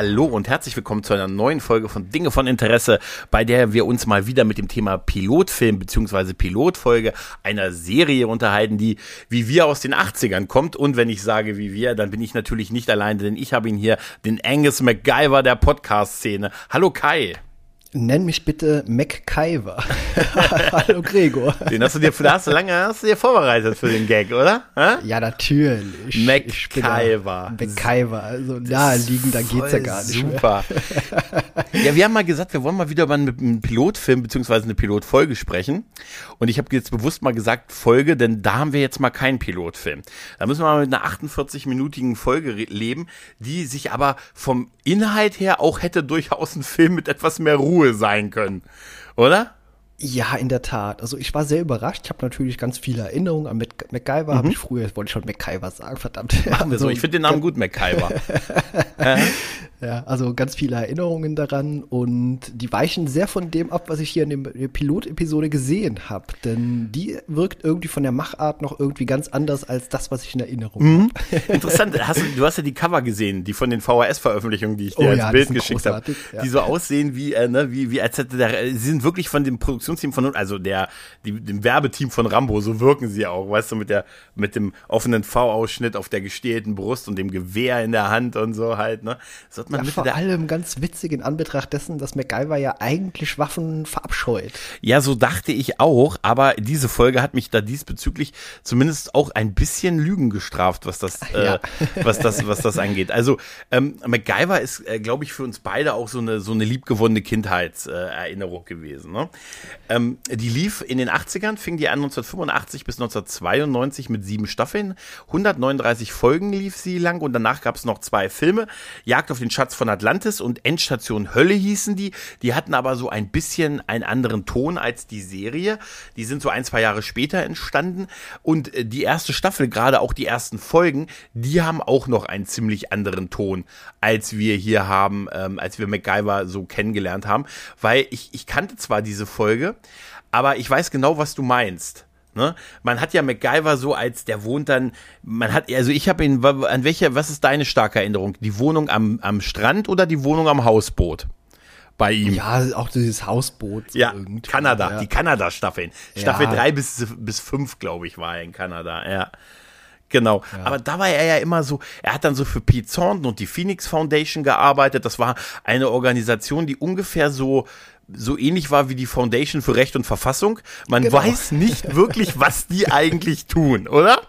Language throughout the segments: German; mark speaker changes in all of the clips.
Speaker 1: Hallo und herzlich willkommen zu einer neuen Folge von Dinge von Interesse, bei der wir uns mal wieder mit dem Thema Pilotfilm bzw. Pilotfolge einer Serie unterhalten, die wie wir aus den 80ern kommt. Und wenn ich sage wie wir, dann bin ich natürlich nicht alleine, denn ich habe ihn hier, den Angus MacGyver der Podcast-Szene. Hallo Kai.
Speaker 2: Nenn mich bitte MacKyver. Hallo Gregor.
Speaker 1: Den hast du dir, da hast du lange hast du dir vorbereitet für den Gag, oder?
Speaker 2: Ha? Ja, natürlich.
Speaker 1: MacKyver.
Speaker 2: MacKyver. Also naheliegend, da geht's ja gar nicht
Speaker 1: Super. ja, wir haben mal gesagt, wir wollen mal wieder über einen Pilotfilm beziehungsweise eine Pilotfolge sprechen. Und ich habe jetzt bewusst mal gesagt Folge, denn da haben wir jetzt mal keinen Pilotfilm. Da müssen wir mal mit einer 48-minütigen Folge leben, die sich aber vom Inhalt her auch hätte durchaus ein Film mit etwas mehr Ruhe Ruhe sein können. Oder?
Speaker 2: Ja, in der Tat. Also ich war sehr überrascht. Ich habe natürlich ganz viele Erinnerungen an Mac MacGyver. Mhm. Habe ich früher, wollte ich schon MacGyver sagen, verdammt.
Speaker 1: Machen wir so. Ich finde den Namen gut, MacGyver.
Speaker 2: Ja, also ganz viele Erinnerungen daran und die weichen sehr von dem ab, was ich hier in der Pilotepisode gesehen habe. Denn die wirkt irgendwie von der Machart noch irgendwie ganz anders als das, was ich in Erinnerung mhm.
Speaker 1: habe. Interessant, hast du, du hast ja die Cover gesehen, die von den VHS-Veröffentlichungen, die ich dir oh, als ja, Bild geschickt habe, ja. die so aussehen wie, äh, ne, wie, wie als hätte der, sie sind wirklich von dem Produktionsteam von, also der, die, dem Werbeteam von Rambo, so wirken sie auch, weißt du, mit der, mit dem offenen V-Ausschnitt auf der gestählten Brust und dem Gewehr in der Hand und so halt, ne.
Speaker 2: Das man ja, vor allem ganz witzig in Anbetracht dessen, dass MacGyver ja eigentlich Waffen verabscheut.
Speaker 1: Ja, so dachte ich auch, aber diese Folge hat mich da diesbezüglich zumindest auch ein bisschen Lügen gestraft, was das, ja. äh, was das, was das angeht. Also ähm, MacGyver ist, äh, glaube ich, für uns beide auch so eine so eine liebgewonnene Kindheitserinnerung gewesen. Ne? Ähm, die lief in den 80ern, fing die an 1985 bis 1992 mit sieben Staffeln, 139 Folgen lief sie lang und danach gab es noch zwei Filme, Jagd auf den Schatz von Atlantis und Endstation Hölle hießen die. Die hatten aber so ein bisschen einen anderen Ton als die Serie. Die sind so ein, zwei Jahre später entstanden. Und äh, die erste Staffel, gerade auch die ersten Folgen, die haben auch noch einen ziemlich anderen Ton, als wir hier haben, ähm, als wir MacGyver so kennengelernt haben. Weil ich, ich kannte zwar diese Folge, aber ich weiß genau, was du meinst. Ne? Man hat ja MacGyver so als, der wohnt dann, man hat, also ich habe ihn, an welcher, was ist deine starke Erinnerung? Die Wohnung am, am Strand oder die Wohnung am Hausboot? Bei ihm.
Speaker 2: Ja, auch dieses Hausboot.
Speaker 1: Ja, irgendwie. Kanada, ja. die Kanada-Staffeln. Staffel 3 ja. bis, bis 5, glaube ich, war er in Kanada, ja. Genau. Ja. Aber da war er ja immer so, er hat dann so für Pete Thornton und die Phoenix Foundation gearbeitet. Das war eine Organisation, die ungefähr so so ähnlich war wie die Foundation für Recht und Verfassung. Man genau. weiß nicht wirklich, was die eigentlich tun, oder?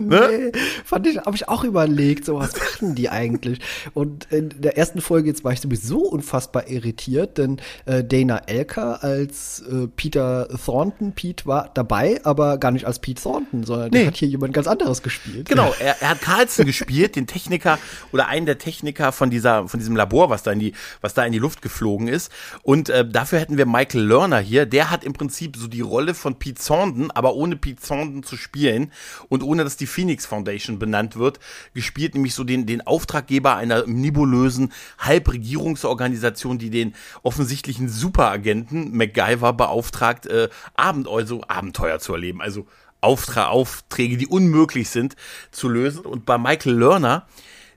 Speaker 2: Ne? Nee, fand ich, habe ich auch überlegt, so was machen die eigentlich? Und in der ersten Folge jetzt war ich sowieso unfassbar irritiert, denn äh, Dana Elker als äh, Peter Thornton, Pete war dabei, aber gar nicht als Pete Thornton, sondern nee. der hat hier jemand ganz anderes gespielt.
Speaker 1: Genau, er, er hat Carlson gespielt, den Techniker oder einen der Techniker von dieser, von diesem Labor, was da in die, was da in die Luft geflogen ist. Und äh, da dafür hätten wir Michael Lerner hier. Der hat im Prinzip so die Rolle von Pete Thornton, aber ohne Pete Thornton zu spielen und ohne, dass die Phoenix Foundation benannt wird, gespielt nämlich so den, den Auftraggeber einer nebulösen Halbregierungsorganisation, die den offensichtlichen Superagenten MacGyver beauftragt, äh, Abend, also Abenteuer zu erleben. Also Auftra Aufträge, die unmöglich sind zu lösen. Und bei Michael Lerner,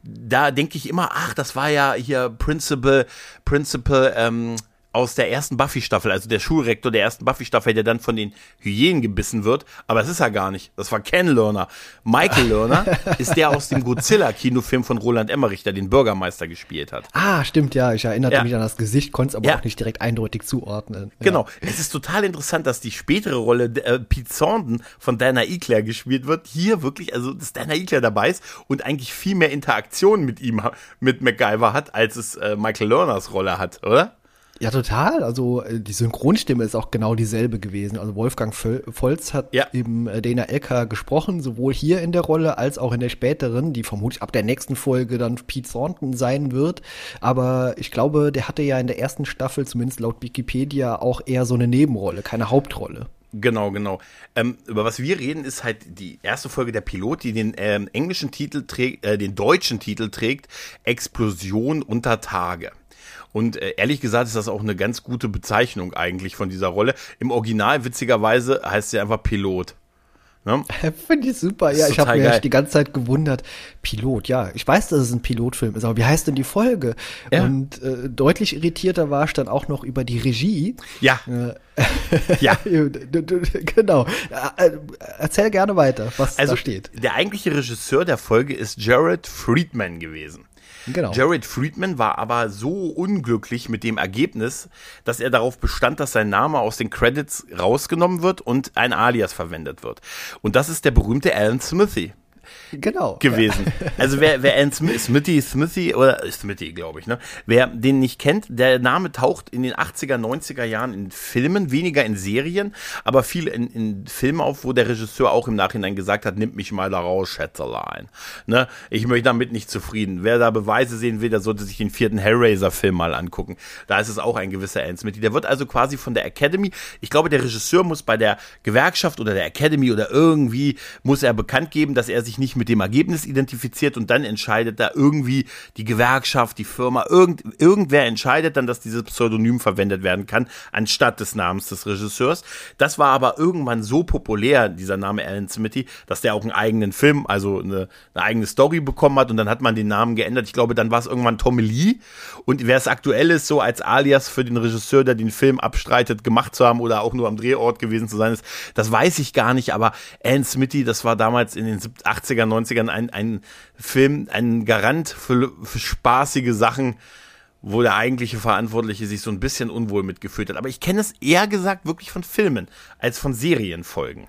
Speaker 1: da denke ich immer, ach, das war ja hier Principal, Principal, ähm, aus der ersten Buffy-Staffel, also der Schulrektor der ersten Buffy-Staffel, der dann von den Hyänen gebissen wird. Aber das ist er gar nicht. Das war Ken Lerner. Michael Lerner ist der aus dem Godzilla-Kinofilm von Roland Emmerich, der den Bürgermeister gespielt hat.
Speaker 2: Ah, stimmt, ja. Ich erinnerte ja. mich an das Gesicht, konnte es aber ja. auch nicht direkt eindeutig zuordnen.
Speaker 1: Ja. Genau. Es ist total interessant, dass die spätere Rolle äh, Thornton von Dana Eclair gespielt wird. Hier wirklich, also dass Dana Eclair dabei ist und eigentlich viel mehr Interaktion mit ihm, mit MacGyver hat, als es äh, Michael Lerners Rolle hat, oder?
Speaker 2: Ja, total. Also äh, die Synchronstimme ist auch genau dieselbe gewesen. Also Wolfgang Volz hat ja. eben äh, Dana Elker gesprochen, sowohl hier in der Rolle als auch in der späteren, die vermutlich ab der nächsten Folge dann Pete Thornton sein wird. Aber ich glaube, der hatte ja in der ersten Staffel, zumindest laut Wikipedia, auch eher so eine Nebenrolle, keine Hauptrolle.
Speaker 1: Genau, genau. Ähm, über was wir reden, ist halt die erste Folge der Pilot, die den ähm, englischen Titel trägt, äh, den deutschen Titel trägt, Explosion unter Tage. Und äh, ehrlich gesagt ist das auch eine ganz gute Bezeichnung eigentlich von dieser Rolle. Im Original, witzigerweise, heißt sie einfach Pilot.
Speaker 2: Ne? Finde ich super. Ja, ich habe mir die ganze Zeit gewundert. Pilot, ja. Ich weiß, dass es ein Pilotfilm ist, aber wie heißt denn die Folge? Ja. Und äh, deutlich irritierter war ich dann auch noch über die Regie.
Speaker 1: Ja.
Speaker 2: Äh, ja. genau. Äh, erzähl gerne weiter, was also, da steht.
Speaker 1: Der eigentliche Regisseur der Folge ist Jared Friedman gewesen. Genau. Jared Friedman war aber so unglücklich mit dem Ergebnis, dass er darauf bestand, dass sein Name aus den Credits rausgenommen wird und ein Alias verwendet wird. Und das ist der berühmte Alan Smithy
Speaker 2: genau,
Speaker 1: gewesen. Ja. Also wer, wer Smith, Smithy, Smithy oder Smithy, glaube ich, ne? Wer den nicht kennt, der Name taucht in den 80er, 90er Jahren in Filmen, weniger in Serien, aber viel in, in Filmen auf, wo der Regisseur auch im Nachhinein gesagt hat, nimmt mich mal da raus, Schätzelein. Ne? Ich möchte damit nicht zufrieden. Wer da Beweise sehen will, der sollte sich den vierten Hellraiser-Film mal angucken. Da ist es auch ein gewisser Alan Smithy. Der wird also quasi von der Academy, ich glaube, der Regisseur muss bei der Gewerkschaft oder der Academy oder irgendwie, muss er bekannt geben, dass er sich nicht mit dem Ergebnis identifiziert und dann entscheidet da irgendwie die Gewerkschaft, die Firma, irgend, irgendwer entscheidet dann, dass dieses Pseudonym verwendet werden kann, anstatt des Namens des Regisseurs. Das war aber irgendwann so populär, dieser Name Alan Smithy, dass der auch einen eigenen Film, also eine, eine eigene Story bekommen hat und dann hat man den Namen geändert. Ich glaube, dann war es irgendwann Tommy Lee und wer es aktuell ist, so als Alias für den Regisseur, der den Film abstreitet, gemacht zu haben oder auch nur am Drehort gewesen zu sein ist, das weiß ich gar nicht, aber Alan Smithy, das war damals in den 80 80er, 90ern ein, ein Film, ein Garant für, für spaßige Sachen, wo der eigentliche Verantwortliche sich so ein bisschen unwohl mitgefühlt hat. Aber ich kenne es eher gesagt wirklich von Filmen als von Serienfolgen.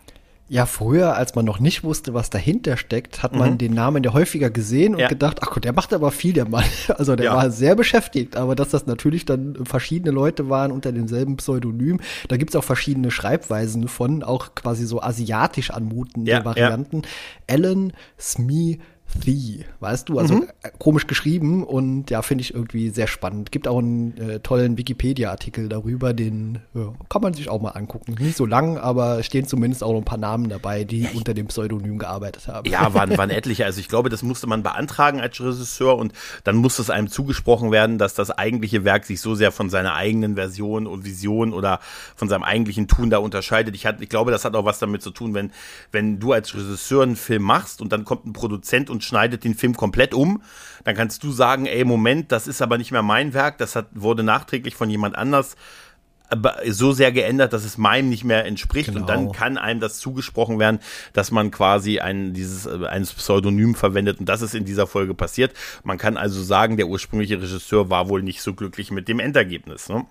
Speaker 2: Ja, früher, als man noch nicht wusste, was dahinter steckt, hat man mhm. den Namen ja häufiger gesehen und ja. gedacht, ach Gott, der macht aber viel, der Mann. Also der ja. war sehr beschäftigt, aber dass das natürlich dann verschiedene Leute waren unter demselben Pseudonym, da gibt's auch verschiedene Schreibweisen von, auch quasi so asiatisch anmutende ja, Varianten. Alan Smee The, weißt du, also mhm. Äh, komisch geschrieben und ja, finde ich irgendwie sehr spannend. Gibt auch einen äh, tollen Wikipedia-Artikel darüber, den ja, kann man sich auch mal angucken. Nicht so lang, aber stehen zumindest auch noch ein paar Namen dabei, die unter dem Pseudonym gearbeitet haben.
Speaker 1: Ja, waren, waren etliche. Also ich glaube, das musste man beantragen als Regisseur und dann musste es einem zugesprochen werden, dass das eigentliche Werk sich so sehr von seiner eigenen Version und Vision oder von seinem eigentlichen Tun da unterscheidet. Ich, hat, ich glaube, das hat auch was damit zu tun, wenn, wenn du als Regisseur einen Film machst und dann kommt ein Produzent und schneidet den Film komplett um. Dann kannst du sagen, ey, Moment, das ist aber nicht mehr mein Werk, das hat, wurde nachträglich von jemand anders so sehr geändert, dass es meinem nicht mehr entspricht genau. und dann genau. kann einem das zugesprochen werden, dass man quasi ein dieses äh, ein Pseudonym verwendet und das ist in dieser Folge passiert. Man kann also sagen, der ursprüngliche Regisseur war wohl nicht so glücklich mit dem Endergebnis. Ne?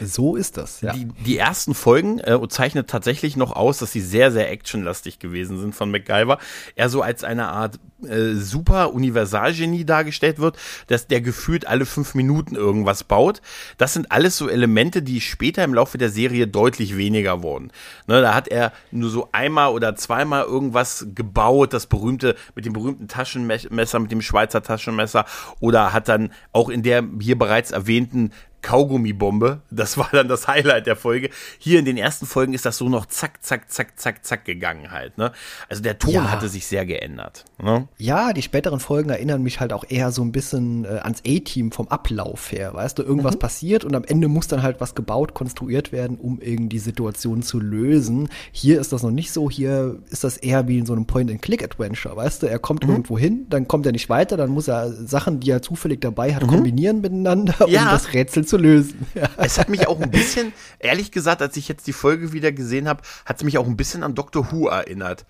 Speaker 2: So ist das, ja.
Speaker 1: Die, die ersten Folgen äh, zeichnet tatsächlich noch aus, dass sie sehr, sehr actionlastig gewesen sind von MacGyver. Er so als eine Art äh, super Universalgenie dargestellt wird, dass der gefühlt alle fünf Minuten irgendwas baut. Das sind alles so Elemente, die später im Laufe der Serie deutlich weniger wurden. Ne, da hat er nur so einmal oder zweimal irgendwas gebaut, das berühmte, mit dem berühmten Taschenmesser, mit dem Schweizer Taschenmesser oder hat dann auch in der hier bereits erwähnten Kaugummibombe. Das war dann das Highlight der Folge. Hier in den ersten Folgen ist das so noch zack, zack, zack, zack, zack gegangen halt. Ne? Also der Ton ja. hatte sich sehr geändert. Ne?
Speaker 2: Ja, die späteren Folgen erinnern mich halt auch eher so ein bisschen äh, ans A-Team vom Ablauf her. Weißt du, irgendwas mhm. passiert und am Ende muss dann halt was gebaut, konstruiert werden, um irgendwie die Situation zu lösen. Hier ist das noch nicht so. Hier ist das eher wie in so einem Point-and-Click-Adventure. Weißt du, er kommt mhm. irgendwo hin, dann kommt er nicht weiter, dann muss er Sachen, die er zufällig dabei hat, mhm. kombinieren miteinander, ja. um das Rätsel zu zu lösen.
Speaker 1: Es hat mich auch ein bisschen, ehrlich gesagt, als ich jetzt die Folge wieder gesehen habe, hat es mich auch ein bisschen an Doctor Who erinnert.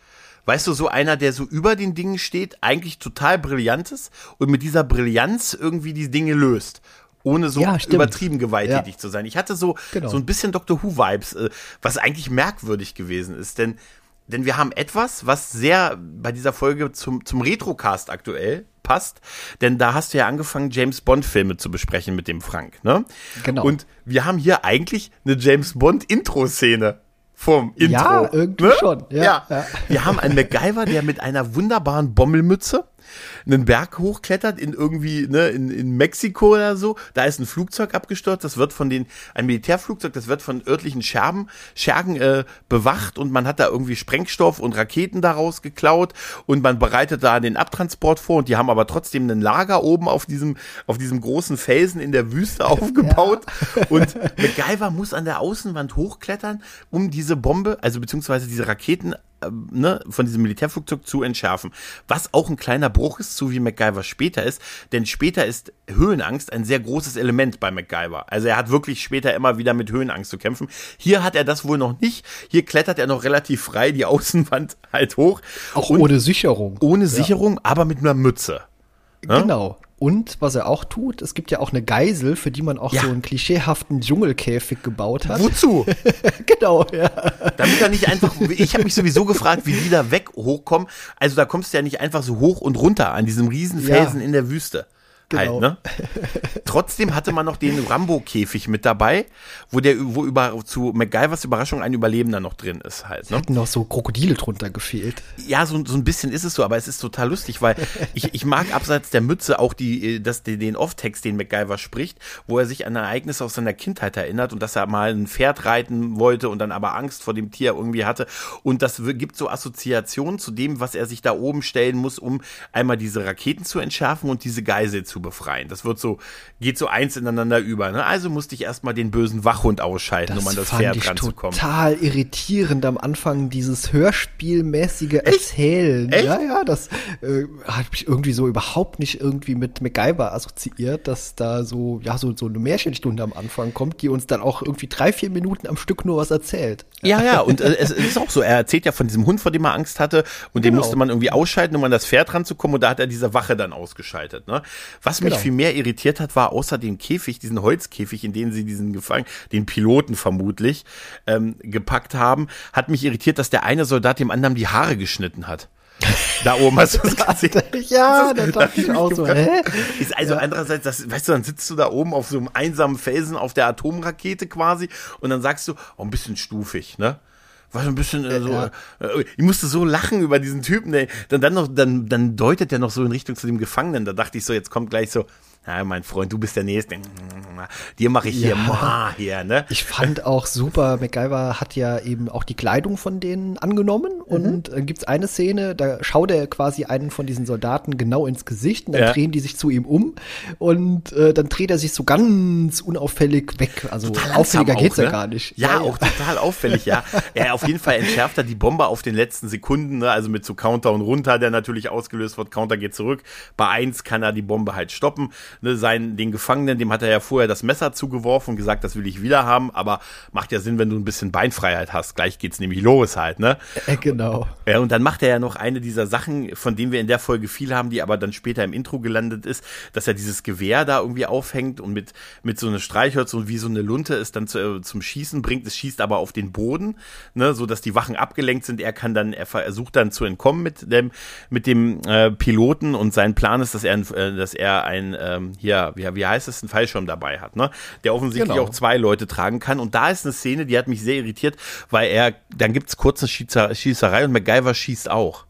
Speaker 1: Weißt du, so einer, der so über den Dingen steht, eigentlich total brillant ist und mit dieser Brillanz irgendwie die Dinge löst ohne so ja, übertrieben gewalttätig ja. zu sein. Ich hatte so, genau. so ein bisschen Doctor Who-Vibes, äh, was eigentlich merkwürdig gewesen ist, denn, denn wir haben etwas, was sehr bei dieser Folge zum, zum Retrocast aktuell passt, denn da hast du ja angefangen, James Bond-Filme zu besprechen mit dem Frank, ne?
Speaker 2: Genau.
Speaker 1: Und wir haben hier eigentlich eine James Bond-Intro-Szene vom Intro.
Speaker 2: Ja, irgendwie
Speaker 1: ne?
Speaker 2: schon. Ja,
Speaker 1: Ja.
Speaker 2: ja.
Speaker 1: Wir haben einen MacGyver, der mit einer wunderbaren Bommelmütze einen Berg hochklettert in irgendwie, ne, in, in Mexiko oder so. Da ist ein Flugzeug abgestürzt, das wird von den, ein Militärflugzeug, das wird von örtlichen Scherben, Schergen äh, bewacht und man hat da irgendwie Sprengstoff und Raketen daraus geklaut und man bereitet da den Abtransport vor und die haben aber trotzdem ein Lager oben auf diesem, auf diesem großen Felsen in der Wüste aufgebaut und MacGyver muss an der Außenwand hochklettern, um diese Bombe, also beziehungsweise diese Raketen ne, von diesem Militärflugzeug zu entschärfen. Was auch ein kleiner Bruch ist, zu wie MacGyver später ist, denn später ist Höhenangst ein sehr großes Element bei MacGyver. Also er hat wirklich später immer wieder mit Höhenangst zu kämpfen. Hier hat er das wohl noch nicht. Hier klettert er noch relativ frei die Außenwand halt hoch.
Speaker 2: Auch ohne Sicherung.
Speaker 1: ohne Sicherung, aber mit einer Mütze. Ja?
Speaker 2: Und was er auch tut, es gibt ja auch eine Geisel, für die man auch
Speaker 1: Ja.
Speaker 2: so einen klischeehaften Dschungelkäfig gebaut hat.
Speaker 1: Wozu?
Speaker 2: genau, ja.
Speaker 1: Damit er nicht einfach, ich habe mich sowieso gefragt, wie die da weg hochkommen. Also da kommst du ja nicht einfach so hoch und runter an diesem riesen Felsen
Speaker 2: Ja.
Speaker 1: in der Wüste.
Speaker 2: Genau.
Speaker 1: Halt, ne? Trotzdem hatte man noch den Rambo-Käfig mit dabei, wo der, wo über, zu MacGyvers Überraschung ein Überlebender noch drin ist halt, ne?
Speaker 2: Hatten noch so Krokodile drunter gefehlt.
Speaker 1: Ja, so, so ein bisschen ist es so, aber es ist total lustig, weil ich, ich mag abseits der Mütze auch die, äh, das, den den Off-Text, den MacGyver spricht, wo er sich an Ereignisse aus seiner Kindheit erinnert und dass er mal ein Pferd reiten wollte und dann aber Angst vor dem Tier irgendwie hatte. Und das gibt so Assoziationen zu dem, was er sich da oben stellen muss, um einmal diese Raketen zu entschärfen und diese Geisel zu befreien. Das wird so, geht so eins ineinander über. Ne? Also musste ich erstmal den bösen Wachhund ausschalten, um an das
Speaker 2: fand
Speaker 1: Pferd
Speaker 2: ich
Speaker 1: ranzukommen.
Speaker 2: total irritierend am Anfang, dieses Hörspielmäßige Erzählen.
Speaker 1: Echt?
Speaker 2: Ja, ja, das äh, hat mich irgendwie so überhaupt nicht irgendwie mit MacGyver assoziiert, dass da so, ja, so, so eine Märchenstunde am Anfang kommt, die uns dann auch irgendwie drei, vier Minuten am Stück nur was erzählt.
Speaker 1: Ja, ja, und äh, es ist auch so. Er erzählt ja von diesem Hund, vor dem er Angst hatte, und den
Speaker 2: Genau.
Speaker 1: musste man irgendwie ausschalten, um an das Pferd ranzukommen, und da hat er diese Wache dann ausgeschaltet. Ne? Was mich
Speaker 2: Genau.
Speaker 1: viel mehr irritiert hat, war außer dem Käfig, diesen Holzkäfig, in den sie diesen Gefangen, den Piloten vermutlich, ähm, gepackt haben, hat mich irritiert, dass der eine Soldat dem anderen die Haare geschnitten hat. Da oben hast du es gesehen.
Speaker 2: Ja,
Speaker 1: Das
Speaker 2: da
Speaker 1: ist-
Speaker 2: dachte ich auch
Speaker 1: mich
Speaker 2: so, hä?
Speaker 1: Ist also andererseits, das, weißt du, dann sitzt du da oben auf so einem einsamen Felsen auf der Atomrakete quasi und dann sagst du, oh, ein bisschen stufig, ne? War so ein bisschen äh, so,
Speaker 2: Ja.
Speaker 1: äh, ich musste so lachen über diesen Typen, ey. Dann, dann noch, dann, dann deutet er noch so in Richtung zu dem Gefangenen. Da dachte ich so, jetzt kommt gleich so, na, mein Freund, du bist der Nächste. Dir mache ich hier,
Speaker 2: Ja.
Speaker 1: ma, hier, ne?
Speaker 2: Ich fand auch super, MacGyver hat ja eben auch die Kleidung von denen angenommen
Speaker 1: Mhm.
Speaker 2: und dann gibt's eine Szene, da schaut er quasi einen von diesen Soldaten genau ins Gesicht und dann
Speaker 1: Ja.
Speaker 2: drehen die sich zu ihm um und äh, dann dreht er sich so ganz unauffällig weg. Also
Speaker 1: Total
Speaker 2: auffälliger
Speaker 1: langsam
Speaker 2: geht's
Speaker 1: auch,
Speaker 2: ja
Speaker 1: ne?
Speaker 2: gar nicht.
Speaker 1: Ja, auch total auffällig, ja. Er auf jeden Fall entschärft er die Bombe auf den letzten Sekunden, ne? also mit so Counter und runter, der natürlich ausgelöst wird. Counter geht zurück. Bei eins kann er die Bombe halt stoppen. Ne? Sein, den Gefangenen, dem hat er ja vorher das Messer zugeworfen und gesagt, das will ich wieder haben, aber macht ja Sinn, wenn du ein bisschen Beinfreiheit hast. Gleich geht's nämlich los halt, ne?
Speaker 2: Äh, genau.
Speaker 1: Ja, und dann macht er ja noch eine dieser Sachen, von denen wir in der Folge viel haben, die aber dann später im Intro gelandet ist, dass er dieses Gewehr da irgendwie aufhängt und mit, mit so einer Streichholz und wie so eine Lunte es dann zu, äh, zum Schießen bringt. Es schießt aber auf den Boden, ne, so dass die Wachen abgelenkt sind. Er kann dann, er versucht dann zu entkommen mit dem, mit dem äh, Piloten und sein Plan ist, dass er, äh, dass er ein, ähm, hier, wie, wie heißt es, einen Fallschirm dabei hat, ne, der offensichtlich
Speaker 2: Genau.
Speaker 1: auch zwei Leute tragen kann. Und da ist eine Szene, die hat mich sehr irritiert, weil er, dann gibt's kurz eine Schießer- Schießerei und MacGyver schießt auch.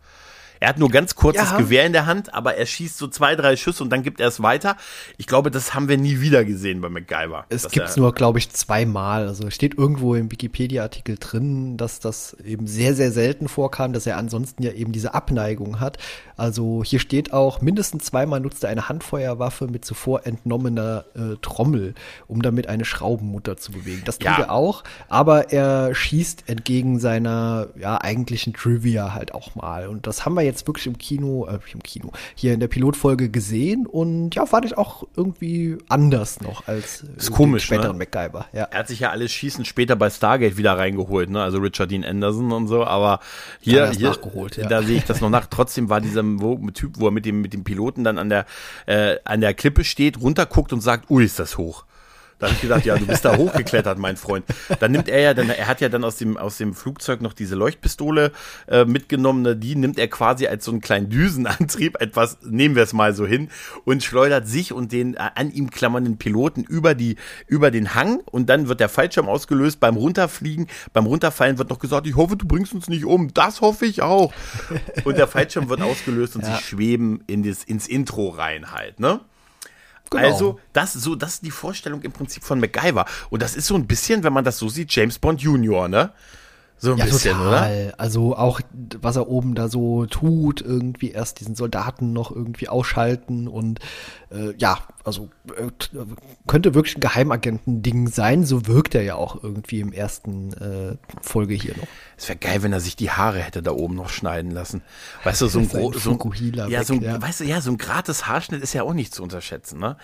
Speaker 1: Er hat nur ganz kurz
Speaker 2: Ja.
Speaker 1: das Gewehr in der Hand, aber er schießt so zwei, drei Schüsse und dann gibt er es weiter. Ich glaube, das haben wir nie wieder gesehen bei MacGyver.
Speaker 2: Es gibt's
Speaker 1: er-
Speaker 2: nur, glaube ich, zweimal. Also es steht irgendwo im Wikipedia-Artikel drin, dass das eben sehr, sehr selten vorkam, dass er ansonsten ja eben diese Abneigung hat. Also hier steht auch, mindestens zweimal nutzt er eine Handfeuerwaffe mit zuvor entnommener äh, Trommel, um damit eine Schraubenmutter zu bewegen. Das tut
Speaker 1: Ja.
Speaker 2: er auch, aber er schießt entgegen seiner ja eigentlichen Trivia halt auch mal. Und das haben wir jetzt wirklich im Kino, äh, im Kino, hier in der Pilotfolge gesehen und ja, fand ich auch irgendwie anders noch als
Speaker 1: Ist komisch,
Speaker 2: den späteren
Speaker 1: ne?
Speaker 2: MacGyver. Ja.
Speaker 1: Er hat sich ja alles Schießen später bei Stargate wieder reingeholt, ne? Also Richard Dean Anderson und so, aber hier,
Speaker 2: er
Speaker 1: hier
Speaker 2: ja.
Speaker 1: da sehe ich das noch nach. Trotzdem war dieser Typ, wo er mit dem, mit dem Piloten dann an der, äh, an der Klippe steht, runterguckt und sagt, ui, ist das hoch. Da habe ich gedacht, ja, du bist da hochgeklettert, mein Freund. Dann nimmt er ja, dann, er hat ja dann aus dem, aus dem Flugzeug noch diese Leuchtpistole äh, mitgenommen. Ne? Die nimmt er quasi als so einen kleinen Düsenantrieb, etwas, nehmen wir es mal so hin, und schleudert sich und den äh, an ihm klammernden Piloten über die, über den Hang und dann wird der Fallschirm ausgelöst beim Runterfliegen. Beim Runterfallen wird noch gesagt, ich hoffe, du bringst uns nicht um. Das hoffe ich auch. Und der Fallschirm wird ausgelöst und ja. sie schweben in das, ins Intro rein halt, ne? Genau. Also, das, so, das ist die Vorstellung im Prinzip von MacGyver. Und das ist so ein bisschen, wenn man das so sieht, James Bond Junior, ne? So ein ja, bisschen, total.
Speaker 2: oder? Also auch, was er oben da so tut, irgendwie erst diesen Soldaten noch irgendwie ausschalten und äh, ja, also äh, könnte wirklich ein Geheimagenten-Ding sein. So wirkt er ja auch irgendwie im ersten äh, Folge hier noch.
Speaker 1: Es wäre geil, wenn er sich die Haare hätte da oben noch schneiden lassen. Weißt du, so ein, so ein, ja, weg, so ein, ja. weißt du, ja, so ein gratis Haarschnitt ist ja auch nicht zu unterschätzen, ne?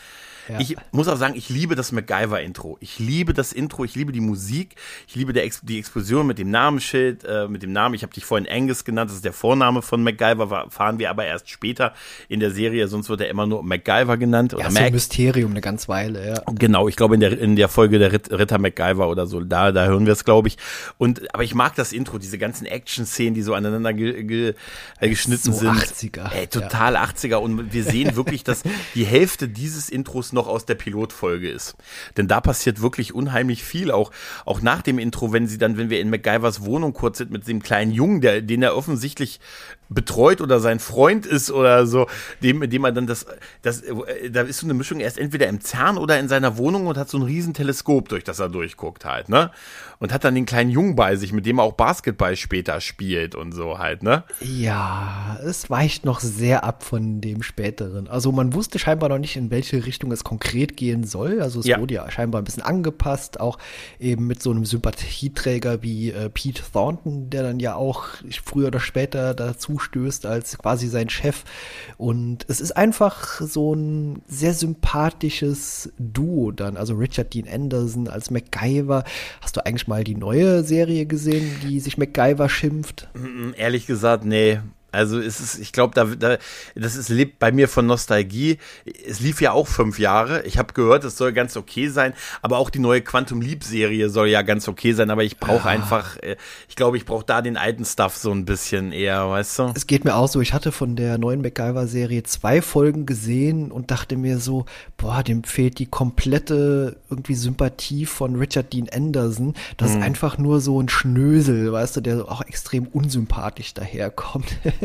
Speaker 1: Ja. Ich muss auch sagen, ich liebe das MacGyver-Intro. Ich liebe das Intro, ich liebe die Musik, ich liebe Ex die Explosion mit dem Namensschild, äh, mit dem Namen. Ich habe dich vorhin Angus genannt, das ist der Vorname von MacGyver, fahren wir aber erst später in der Serie, sonst wird er immer nur MacGyver genannt.
Speaker 2: Oder ja, so ein Mysterium eine ganz Weile, ja.
Speaker 1: Genau, ich glaube in der, in der Folge der Ritter MacGyver oder so, da, da hören wir es, glaube ich. Und, aber ich mag das Intro, diese ganzen Action-Szenen, die so aneinander ge, ge, äh, geschnitten so sind.
Speaker 2: 80er.
Speaker 1: Ey, total ja. 80er. Und wir sehen wirklich, dass die Hälfte dieses Intros noch aus der Pilotfolge ist. Denn da passiert wirklich unheimlich viel, auch, auch nach dem Intro, wenn sie dann, wenn wir in MacGyvers Wohnung kurz sind mit dem kleinen Jungen, der, den er offensichtlich betreut oder sein Freund ist oder so, dem, dem man dann das, das, äh, da ist so eine Mischung, er ist entweder im CERN oder in seiner Wohnung und hat so ein riesen Teleskop, durch das er durchguckt halt, ne? Und hat dann den kleinen Jungen bei sich, mit dem er auch Basketball später spielt und so halt, ne?
Speaker 2: Ja, es weicht noch sehr ab von dem späteren. Also man wusste scheinbar noch nicht, in welche Richtung es konkret gehen soll. Also es ja. wurde ja scheinbar ein bisschen angepasst, auch eben mit so einem Sympathieträger wie äh, Pete Thornton, der dann ja auch früher oder später dazu stößt als quasi sein Chef. Und es ist einfach so ein sehr sympathisches Duo dann. Also Richard Dean Anderson als MacGyver. Hast du eigentlich mal die neue Serie gesehen, die sich MacGyver schimpft?
Speaker 1: Ehrlich gesagt, nee. Also es ist, ich glaube, da, da, das ist lebt bei mir von Nostalgie. Es lief ja auch fünf Jahre. Ich habe gehört, es soll ganz okay sein, aber auch die neue Quantum Leap Serie soll ja ganz okay sein. Aber ich brauche ja. einfach, äh, ich glaube, ich brauche da den alten Stuff so ein bisschen eher, weißt du?
Speaker 2: Es geht mir auch so. Ich hatte von der neuen MacGyver Serie zwei Folgen gesehen und dachte mir so, boah, dem fehlt die komplette irgendwie Sympathie von Richard Dean Anderson. Das hm. ist einfach nur so ein Schnösel, weißt du, der auch extrem unsympathisch daherkommt.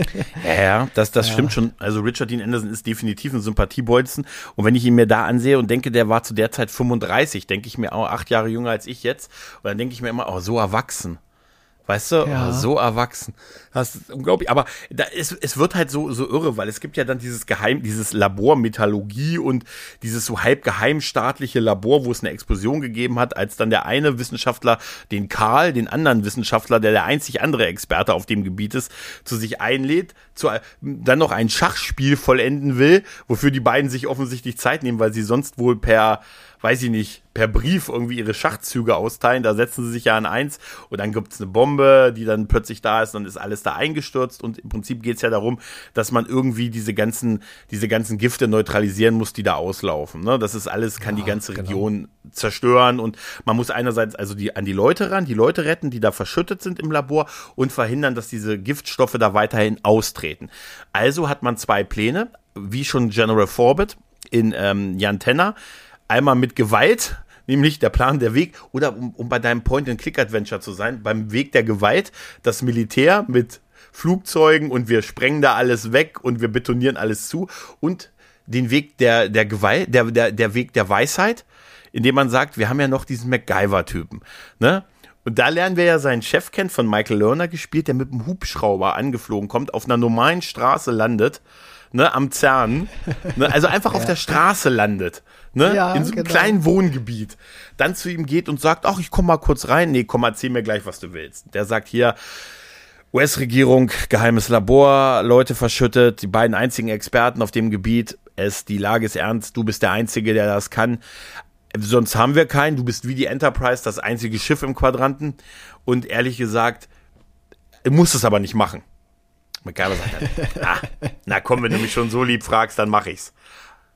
Speaker 1: ja, ja, das, das ja. stimmt schon. Also Richard Dean Anderson ist definitiv ein Sympathiebolzen. Und wenn ich ihn mir da ansehe und denke, der war zu der Zeit 35, denke ich mir auch acht Jahre jünger als ich jetzt. Und dann denke ich mir immer, oh, so erwachsen. Weißt du, ja. so erwachsen. Das ist unglaublich. Aber da ist, es wird halt so, so irre, weil es gibt ja dann dieses Geheim, dieses Labor Metallurgie und dieses so halb geheimstaatliche Labor, wo es eine Explosion gegeben hat, als dann der eine Wissenschaftler den Karl, den anderen Wissenschaftler, der der einzig andere Experte auf dem Gebiet ist, zu sich einlädt, zu, dann noch ein Schachspiel vollenden will, wofür die beiden sich offensichtlich Zeit nehmen, weil sie sonst wohl per weiß ich nicht, per Brief irgendwie ihre Schachzüge austeilen. Da setzen sie sich ja an eins und dann gibt's eine Bombe, die dann plötzlich da ist und ist alles da eingestürzt. Und im Prinzip geht's ja darum, dass man irgendwie diese ganzen, diese ganzen Gifte neutralisieren muss, die da auslaufen. Ne? Das ist alles, kann ja, die ganze genau. Region zerstören und man muss einerseits also die, an die Leute ran, die Leute retten, die da verschüttet sind im Labor und verhindern, dass diese Giftstoffe da weiterhin austreten. Also hat man zwei Pläne, wie schon General Forbit in ähm, Jan Tenner Einmal mit Gewalt, nämlich der Plan der Weg, oder um, um bei deinem Point-and-Click-Adventure zu sein, beim Weg der Gewalt, das Militär mit Flugzeugen und wir sprengen da alles weg und wir betonieren alles zu und den Weg der, der Gewalt, der, der, der Weg der Weisheit, indem man sagt, wir haben ja noch diesen MacGyver-Typen, ne? Und da lernen wir ja seinen Chef kennen, von Michael Lerner gespielt, der mit dem Hubschrauber angeflogen kommt, auf einer normalen Straße landet, ne, am CERN, ne, also einfach ja. auf der Straße landet ne? Ja, in so einem genau. kleinen Wohngebiet, dann zu ihm geht und sagt, ach, ich komm mal kurz rein. Nee, komm, erzähl mir gleich, was du willst. Der sagt hier, US-Regierung, geheimes Labor, Leute verschüttet, die beiden einzigen Experten auf dem Gebiet. Es, die Lage ist ernst, du bist der Einzige, der das kann. Sonst haben wir keinen. Du bist wie die Enterprise, das einzige Schiff im Quadranten. Und ehrlich gesagt, muss es aber nicht machen. McGyver sagt dann, na, na komm, wenn du mich schon so lieb fragst, dann mach ich's.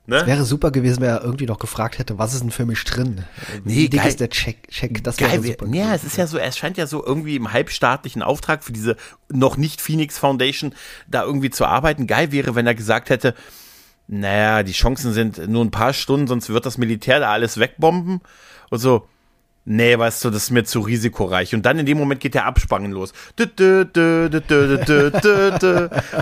Speaker 1: Ne?
Speaker 2: Es wäre super gewesen, wenn er irgendwie noch gefragt hätte, was ist denn für mich drin? Wie
Speaker 1: Nee,
Speaker 2: dick
Speaker 1: geil.
Speaker 2: ist der Check? Check das
Speaker 1: Geil,
Speaker 2: wäre
Speaker 1: wär,
Speaker 2: super
Speaker 1: ja,
Speaker 2: gewesen.
Speaker 1: es ist ja so, es scheint ja so irgendwie im halbstaatlichen Auftrag für diese noch nicht Phoenix Foundation da irgendwie zu arbeiten. Geil wäre, wenn er gesagt hätte, naja, die Chancen sind nur ein paar Stunden, sonst wird das Militär da alles wegbomben und so. Nee, weißt du, das ist mir zu risikoreich. Und dann in dem Moment geht der Abspangen los.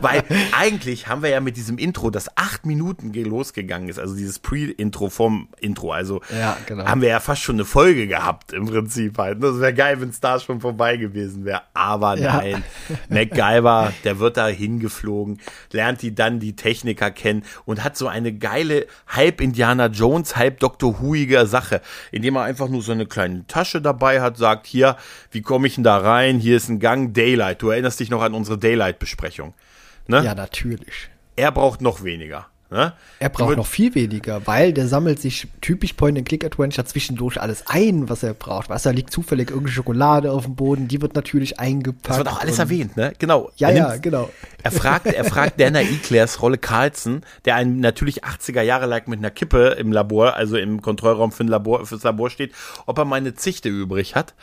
Speaker 1: Weil eigentlich haben wir ja mit diesem Intro, das acht Minuten ge- losgegangen ist, also dieses Pre-Intro vom Intro, also
Speaker 2: Ja, genau.
Speaker 1: haben wir ja fast schon eine Folge gehabt im Prinzip halt. Das wäre geil, wenn es da schon vorbei gewesen wäre. Aber
Speaker 2: Ja.
Speaker 1: nein, MacGyver, der wird da hingeflogen, lernt die dann die Techniker kennen und hat so eine geile halb Indiana Jones, halb Dr. Whoige Sache, indem er einfach nur so eine kleine Tasche dabei hat, sagt hier, wie komme ich denn da rein? Hier ist ein Gang Daylight. Du erinnerst dich noch an unsere Daylight-Besprechung. Ne?
Speaker 2: Ja, natürlich.
Speaker 1: Er braucht noch weniger. Ne?
Speaker 2: Er braucht
Speaker 1: Über-
Speaker 2: noch viel weniger, weil der sammelt sich typisch Point-and-Click-Adventure zwischendurch alles ein, was er braucht. Was da liegt zufällig irgendeine Schokolade auf dem Boden, die wird natürlich eingepackt.
Speaker 1: Das wird auch alles erwähnt, ne? Genau.
Speaker 2: Ja, ja, genau.
Speaker 1: Er fragt, er fragt Dana Eclairs Rolle Carlson, der einen natürlich 80er Jahre lang mit einer Kippe im Labor, also im Kontrollraum für ein Labor, fürs Labor steht, ob er mal eine Zichte übrig hat.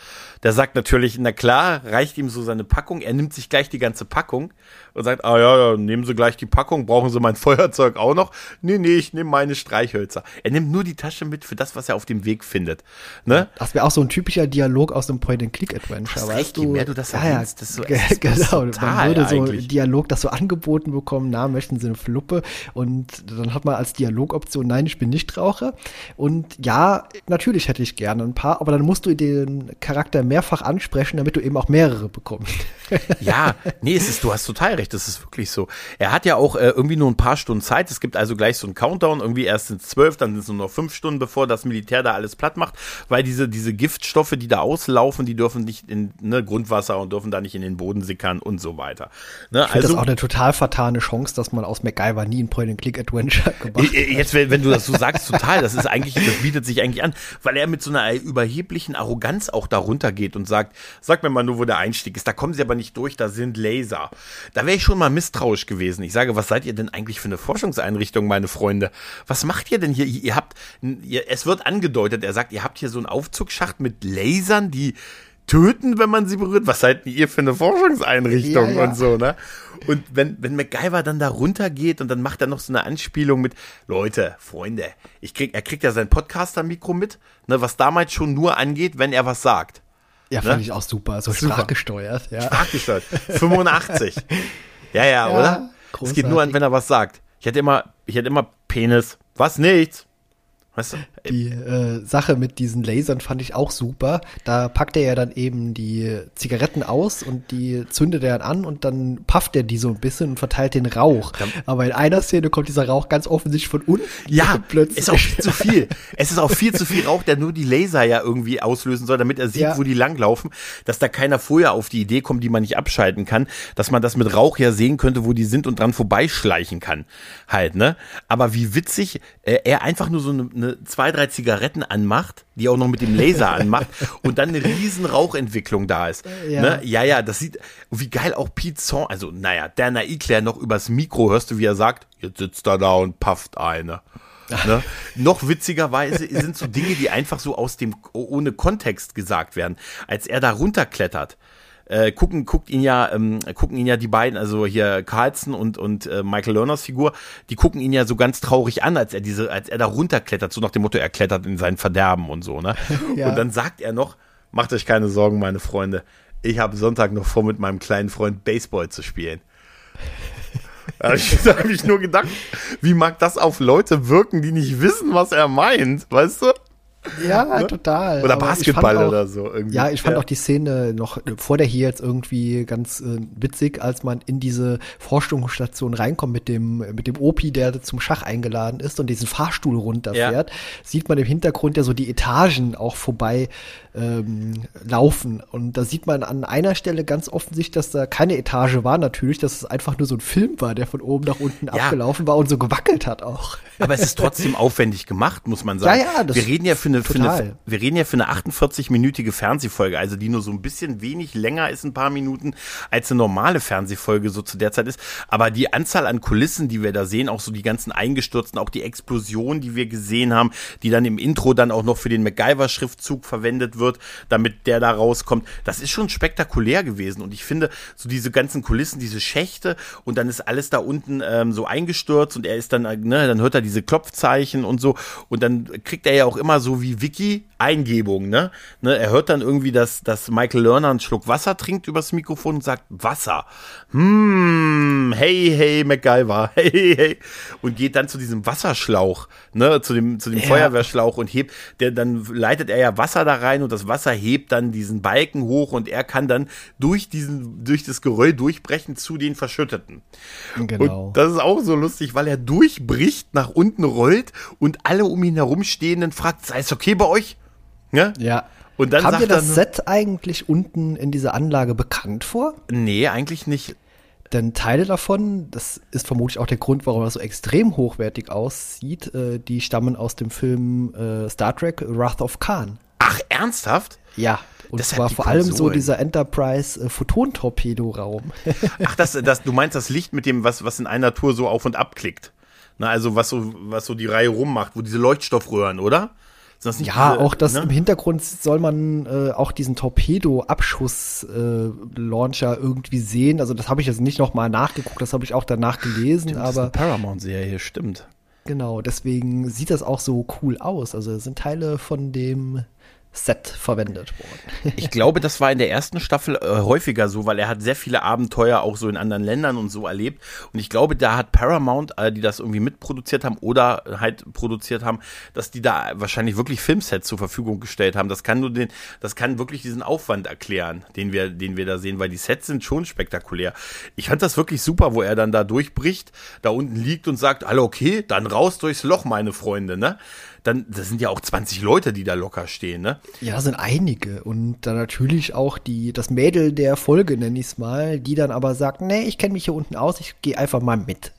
Speaker 1: Der sagt natürlich, na klar, reicht ihm so seine Packung. Er nimmt sich gleich die ganze Packung und sagt, ah ja, ja, nehmen Sie gleich die Packung, brauchen Sie mein Feuerzeug auch noch? Nee, nee, ich nehme meine Streichhölzer. Er nimmt nur die Tasche mit für das, was er auf dem Weg findet. Ne?
Speaker 2: Das wäre auch so ein typischer Dialog aus einem Point-and-Click-Adventure. weißt
Speaker 1: recht, je mehr du das
Speaker 2: ja,
Speaker 1: erwähnst,
Speaker 2: ja,
Speaker 1: desto- passt
Speaker 2: genau.
Speaker 1: total
Speaker 2: Man würde so
Speaker 1: eigentlich.
Speaker 2: Dialog das so angeboten bekommen, na, möchten Sie eine Fluppe? Und dann hat man als Dialogoption, nein, ich bin nicht Raucher. Und ja, natürlich hätte ich gerne ein paar, aber dann musst du den Charakter mehrfach ansprechen, damit du eben auch mehrere bekommst.
Speaker 1: Ja, nee, es ist, du hast total recht, das ist wirklich so. Er hat ja auch äh, irgendwie nur ein paar Stunden Zeit. Es gibt also gleich so einen Countdown, irgendwie erst sind zwölf, dann sind es nur noch fünf Stunden, bevor das Militär da alles platt macht, weil diese, diese Giftstoffe, die da auslaufen, die dürfen nicht in ne, Grundwasser und dürfen da nicht in den Boden sickern und so weiter. Ne, also,
Speaker 2: auch eine total vertane Chance, dass man aus MacGyver nie ein Point-and-Click-Adventure gemacht hat.
Speaker 1: Jetzt, wenn, wenn du das so sagst, total, das ist eigentlich, das bietet sich eigentlich an, weil er mit so einer überheblichen Arroganz auch darunter geht und sagt, sag mir mal nur, wo der Einstieg ist. Da kommen sie aber nicht durch, da sind Laser. Da wäre ich schon mal misstrauisch gewesen. Ich sage, was seid ihr denn eigentlich für eine Forschungseinrichtung, meine Freunde? Was macht ihr denn hier? Ihr habt, ihr, es wird angedeutet, er sagt, ihr habt hier so einen Aufzugsschacht mit Lasern, die töten, wenn man sie berührt. Was seid ihr für eine Forschungseinrichtung
Speaker 2: Ja, ja.
Speaker 1: und so, ne? Und wenn, wenn MacGyver dann da runtergeht und dann macht er noch so eine Anspielung mit, Leute, Freunde, ich krieg, er kriegt ja sein Podcaster-Mikro mit, ne, was damals schon nur angeht, wenn er was sagt.
Speaker 2: Ja, fand
Speaker 1: Ne?
Speaker 2: ich auch super. So
Speaker 1: Super.
Speaker 2: sprachgesteuert, ja.
Speaker 1: Nachgesteuert. 85. Ja, ja, oder? Es geht nur an,
Speaker 2: großartig.
Speaker 1: wenn er was sagt. Ich hätte immer, ich hätte immer Penis. Was nichts. Weißt du?
Speaker 2: Die äh, Sache mit diesen Lasern fand ich auch super. Da packt er ja dann eben die Zigaretten aus und die zündet er dann an und dann pafft er die so ein bisschen und verteilt den Rauch. Aber in einer Szene kommt dieser Rauch ganz offensichtlich von unten.
Speaker 1: Ja,
Speaker 2: plötzlich.
Speaker 1: ist auch viel zu viel. Es ist auch viel zu viel Rauch, der nur die Laser ja irgendwie auslösen soll, damit er sieht,
Speaker 2: Ja.
Speaker 1: wo die langlaufen, dass da keiner vorher auf die Idee kommt, die man nicht abschalten kann, dass man das mit Rauch ja sehen könnte, wo die sind und dran vorbeischleichen kann. Halt, ne? Aber wie witzig, äh, er einfach nur so eine, eine zwei, drei Zigaretten anmacht, die auch noch mit dem Laser anmacht und dann eine riesen Rauchentwicklung da ist.
Speaker 2: Ja.
Speaker 1: Ne? Ja, ja, das sieht, wie geil auch Pete Song, also naja, Dana Eclair noch übers Mikro hörst du, wie er sagt, jetzt sitzt er da und pafft eine. Ne? Noch witzigerweise sind so Dinge, die einfach so aus dem, ohne Kontext gesagt werden. Als er da runterklettert, äh, gucken, guckt ihn ja, ähm, gucken ihn ja die beiden, also hier Carlson und, und äh, Michael Lerners Figur, die gucken ihn ja so ganz traurig an, als er diese, als er da runterklettert, so nach dem Motto, er klettert in sein Verderben und so, ne?
Speaker 2: Ja.
Speaker 1: Und dann sagt er noch, macht euch keine Sorgen, meine Freunde. Ich habe Sonntag noch vor, mit meinem kleinen Freund Baseball zu spielen. Da habe ich, hab ich nur gedacht, wie mag das auf Leute wirken, die nicht wissen, was er meint, weißt du?
Speaker 2: Ja, total.
Speaker 1: Oder
Speaker 2: Aber
Speaker 1: Basketball
Speaker 2: auch-
Speaker 1: oder so irgendwie.
Speaker 2: Ja, ich fand
Speaker 1: Ja.
Speaker 2: auch die Szene noch vor der hier jetzt irgendwie ganz äh, witzig, als man in diese Forschungsstation reinkommt mit dem, mit dem Opi, der zum Schach eingeladen ist und diesen Fahrstuhl runterfährt, sieht man im Hintergrund ja so die Etagen auch vorbei ähm, laufen. Und da sieht man an einer Stelle ganz offensichtlich, dass da keine Etage war, natürlich, dass es einfach nur so ein Film war, der von oben nach unten
Speaker 1: Ja.
Speaker 2: abgelaufen war und so gewackelt hat auch.
Speaker 1: Aber es ist trotzdem aufwendig gemacht, muss man sagen.
Speaker 2: Ja, ja, das
Speaker 1: Wir reden ja für eine, für eine, wir reden ja für eine 48-minütige Fernsehfolge, also die nur so ein bisschen wenig länger ist, ein paar Minuten, als eine normale Fernsehfolge so zu der Zeit ist. Aber die Anzahl an Kulissen, die wir da sehen, auch so die ganzen eingestürzten, auch die Explosion, die wir gesehen haben, die dann im Intro dann auch noch für den MacGyver-Schriftzug verwendet wird, damit der da rauskommt, das ist schon spektakulär gewesen. Und ich finde, so diese ganzen Kulissen, diese Schächte und dann ist alles da unten ähm, so eingestürzt und er ist dann, äh, ne, dann hört er diese Klopfzeichen und so und dann kriegt er ja auch immer so wie Vicky Eingebung, ne? ne? Er hört dann irgendwie, dass, dass Michael Lerner einen Schluck Wasser trinkt übers Mikrofon und sagt, Wasser. Hm, hey, hey, MacGyver, hey, hey. Und geht dann zu diesem Wasserschlauch, ne, zu dem, zu dem ja. Feuerwehrschlauch und hebt, der, dann leitet er ja Wasser da rein und das Wasser hebt dann diesen Balken hoch und er kann dann durch diesen, durch das Geröll durchbrechen zu den Verschütteten. Genau. Und das ist auch so lustig, weil er durchbricht, nach unten rollt und alle um ihn herumstehenden fragt, sei es okay bei euch?
Speaker 2: Ja? Ja. Und dann Kam dir das Set eigentlich unten in dieser Anlage bekannt vor?
Speaker 1: Nee, eigentlich nicht.
Speaker 2: Denn Teile davon, das ist vermutlich auch der Grund, warum das so extrem hochwertig aussieht, äh, die stammen aus dem Film äh, Star Trek Wrath of Khan.
Speaker 1: Ach, ernsthaft?
Speaker 2: Ja. Und das zwar vor allem so dieser Enterprise äh, Photon-Torpedo-Raum.
Speaker 1: Ach, das, das, du meinst das Licht mit dem, was, was in einer Tour so auf und ab klickt. Na, also was so, was so die Reihe rummacht, wo diese Leuchtstoffröhren, oder?
Speaker 2: Ja, diese, auch das ne? im Hintergrund soll man äh, auch diesen Torpedo-Abschuss-Launcher äh, irgendwie sehen. Also das habe ich jetzt nicht nochmal nachgeguckt, das habe ich auch danach gelesen. Stimmt, aber
Speaker 1: Paramount-Serie, stimmt.
Speaker 2: Genau, deswegen sieht das auch so cool aus. Also es sind Teile von dem Set verwendet worden.
Speaker 1: ich glaube, das war in der ersten Staffel äh, häufiger so, weil er hat sehr viele Abenteuer auch so in anderen Ländern und so erlebt. Und ich glaube, da hat Paramount, äh, die das irgendwie mitproduziert haben oder halt produziert haben, dass die da wahrscheinlich wirklich Filmsets zur Verfügung gestellt haben. Das kann nur den, das kann wirklich diesen Aufwand erklären, den wir, den wir da sehen, weil die Sets sind schon spektakulär. Ich fand das wirklich super, wo er dann da durchbricht, da unten liegt und sagt, alle okay, dann raus durchs Loch, meine Freunde, ne? Dann, das sind ja auch 20 Leute, die da locker stehen, ne?
Speaker 2: Ja, sind einige. Und dann natürlich auch die, das Mädel der Folge, nenne ich es mal, die dann aber sagt, nee, ich kenne mich hier unten aus, ich gehe einfach mal mit.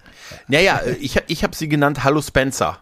Speaker 1: Naja, ich, ich habe sie genannt Hallo Spencer.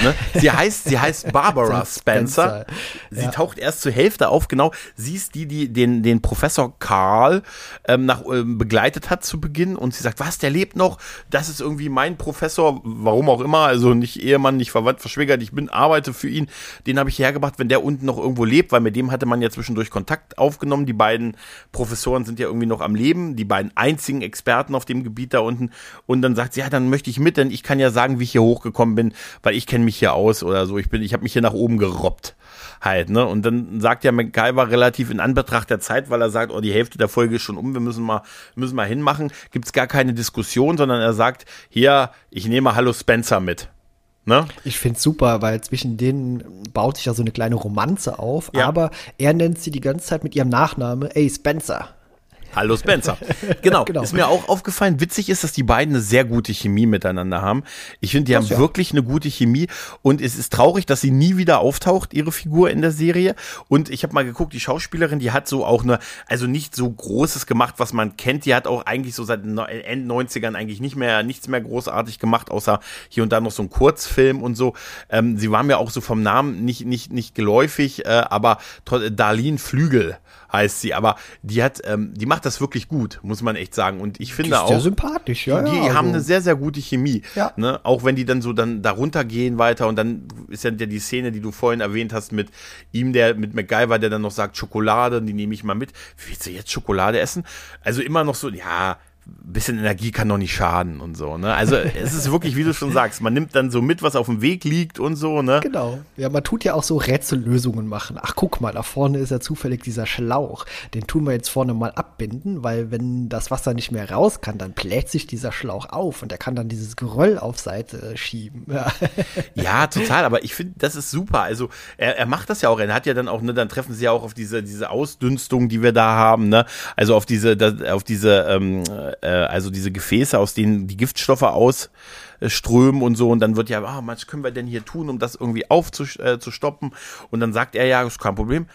Speaker 1: Ne? Sie heißt, sie heißt Barbara Spencer. Sie ja. taucht erst zur Hälfte auf, genau. Sie ist die, die den, den Professor Karl ähm, nach, ähm, begleitet hat zu Beginn und sie sagt, was, der lebt noch? Das ist irgendwie mein Professor, warum auch immer, also nicht Ehemann, nicht verwandt, verschwägert, ich bin, arbeite für ihn. Den habe ich hergebracht, wenn der unten noch irgendwo lebt, weil mit dem hatte man ja zwischendurch Kontakt aufgenommen. Die beiden Professoren sind ja irgendwie noch am Leben, die beiden einzigen Experten auf dem Gebiet da unten. Und dann sagt sie, ja, dann möchte ich mit, denn ich kann ja sagen, wie ich hier hochgekommen bin, weil ich kenne kenne mich hier aus oder so, ich bin, ich habe mich hier nach oben gerobbt halt, ne? Und dann sagt ja MacGyver relativ in Anbetracht der Zeit, weil er sagt, oh, die Hälfte der Folge ist schon um, wir müssen mal, müssen mal hinmachen, gibt's gar keine Diskussion, sondern er sagt, hier, ich nehme Hallo Spencer mit. Ne?
Speaker 2: Ich find's super, weil zwischen denen baut sich ja so eine kleine Romanze auf, ja. aber er nennt sie die ganze Zeit mit ihrem Nachname, ey Spencer.
Speaker 1: Hallo Spencer. Genau, genau, ist mir auch aufgefallen. Witzig ist, dass die beiden eine sehr gute Chemie miteinander haben. Ich finde, die das haben ja. wirklich eine gute Chemie und es ist traurig, dass sie nie wieder auftaucht, ihre Figur in der Serie. Und ich habe mal geguckt, die Schauspielerin, die hat so auch eine, also nicht so Großes gemacht, was man kennt. Die hat auch eigentlich so seit Ende 90ern eigentlich nicht mehr, nichts mehr großartig gemacht, außer hier und da noch so ein Kurzfilm und so. Ähm, sie war mir auch so vom Namen nicht, nicht, nicht geläufig, äh, aber Darlene Flügel heißt sie. Aber die hat, ähm, die macht das wirklich gut, muss man echt sagen. Und ich finde die ist auch. Sehr
Speaker 2: sympathisch, ja.
Speaker 1: Die, die also. haben eine sehr, sehr gute Chemie. Ja. Ne? Auch wenn die dann so dann darunter gehen weiter und dann ist ja die Szene, die du vorhin erwähnt hast, mit ihm, der, mit MacGyver, der dann noch sagt, Schokolade, die nehme ich mal mit. Willst du jetzt Schokolade essen? Also immer noch so, ja, bisschen Energie kann doch nicht schaden und so, ne? Also es ist wirklich, wie du schon sagst, man nimmt dann so mit, was auf dem Weg liegt und so, ne?
Speaker 2: Genau. Ja, man tut ja auch so Rätsellösungen machen. Ach, guck mal, da vorne ist ja zufällig dieser Schlauch. Den tun wir jetzt vorne mal abbinden, weil wenn das Wasser nicht mehr raus kann, dann bläht sich dieser Schlauch auf und er kann dann dieses Geröll auf Seite schieben. Ja,
Speaker 1: ja total, aber ich finde, das ist super. Also er, er macht das ja auch, er hat ja dann auch, ne, dann treffen sie ja auch auf diese, diese Ausdünstung, die wir da haben, ne? Also auf diese, auf diese, ähm, äh, also diese Gefäße, aus denen die Giftstoffe ausströmen und so. Und dann wird ja, ah, was können wir denn hier tun, um das irgendwie aufzustoppen? Äh, und dann sagt er ja, ist kein Problem.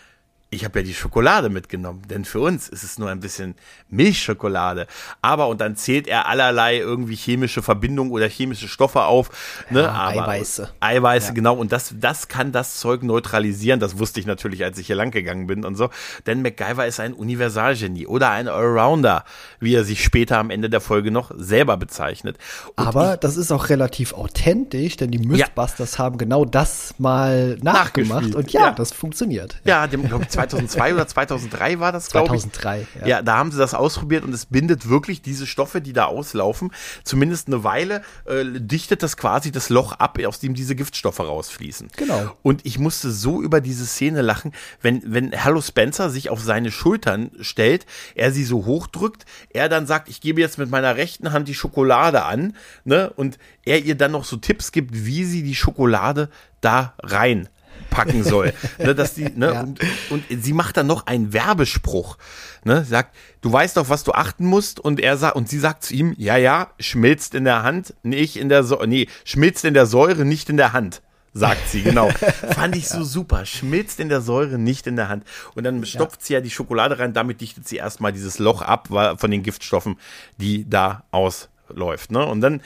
Speaker 1: Ich habe ja die Schokolade mitgenommen, denn für uns ist es nur ein bisschen Milchschokolade. Aber, und dann zählt er allerlei irgendwie chemische Verbindungen oder chemische Stoffe auf. Ne?
Speaker 2: Ja,
Speaker 1: Aber,
Speaker 2: Eiweiße.
Speaker 1: Eiweiße,
Speaker 2: Ja.
Speaker 1: genau. Und das, das kann das Zeug neutralisieren. Das wusste ich natürlich, als ich hier lang gegangen bin und so. Denn MacGyver ist ein Universalgenie oder ein Allrounder, wie er sich später am Ende der Folge noch selber bezeichnet. Und
Speaker 2: Aber das ist auch relativ authentisch, denn die Mythbusters haben genau das mal nachgemacht. Und ja,
Speaker 1: ja.
Speaker 2: das funktioniert.
Speaker 1: Ja, dem, ich, 2002 oder 2003 war das, glaube ich.
Speaker 2: 2003, ja.
Speaker 1: Ja. da haben sie das ausprobiert und es bindet wirklich diese Stoffe, die da auslaufen, zumindest eine Weile, äh, dichtet das quasi das Loch ab, aus dem diese Giftstoffe rausfließen.
Speaker 2: Genau.
Speaker 1: Und ich musste so über diese Szene lachen, wenn, wenn Hallo Spencer sich auf seine Schultern stellt, er sie so hochdrückt, er dann sagt, ich gebe jetzt mit meiner rechten Hand die Schokolade an, ne, und er ihr dann noch so Tipps gibt, wie sie die Schokolade da rein packen soll. ne, dass die, ne,
Speaker 2: Ja.
Speaker 1: und, und sie macht dann noch einen Werbespruch. Ne, sagt, du weißt doch, was du achten musst. Und er sagt, und sie sagt zu ihm, ja, ja, schmilzt in der Hand, nicht in der Säure, nee, schmilzt in der Säure, nicht in der Hand. Sagt sie, genau. Fand ich so super. Schmilzt in der Säure, nicht in der Hand. Und dann stopft sie ja die Schokolade rein, damit dichtet sie erstmal dieses Loch ab von den Giftstoffen, die da ausläuft. Ne? Und dann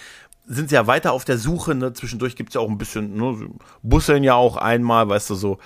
Speaker 1: sind sie ja weiter auf der Suche. Ne? Zwischendurch gibt's ja auch ein bisschen, ne? busseln ja auch einmal, weißt du, so,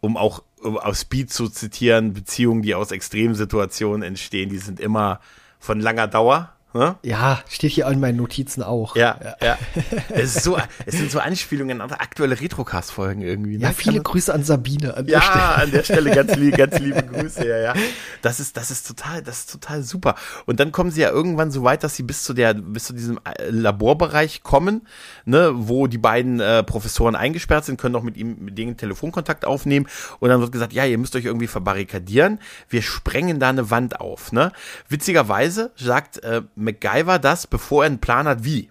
Speaker 1: um auch um aus Speed zu zitieren, Beziehungen, die aus Extremsituationen entstehen, die sind immer von langer Dauer. Ne?
Speaker 2: Ja, steht hier in meinen Notizen auch.
Speaker 1: Ja, ja. Es, ist so, es sind so Anspielungen an aktuelle Retrocast-Folgen irgendwie. Ne?
Speaker 2: Ja, viele
Speaker 1: Kann-
Speaker 2: Grüße an Sabine an der
Speaker 1: ja,
Speaker 2: Stelle.
Speaker 1: an der Stelle ganz, lieb, ganz liebe Grüße, ja, ja. Das ist, das ist total, das ist total super. Und dann kommen sie ja irgendwann so weit, dass sie bis zu der, bis zu diesem äh, Laborbereich kommen, ne, wo die beiden äh, Professoren eingesperrt sind, können auch mit ihm, mit denen Telefonkontakt aufnehmen. Und dann wird gesagt, ja, ihr müsst euch irgendwie verbarrikadieren. Wir sprengen da eine Wand auf, ne. Witzigerweise sagt äh, MacGyver das, bevor er einen Plan hat, wie.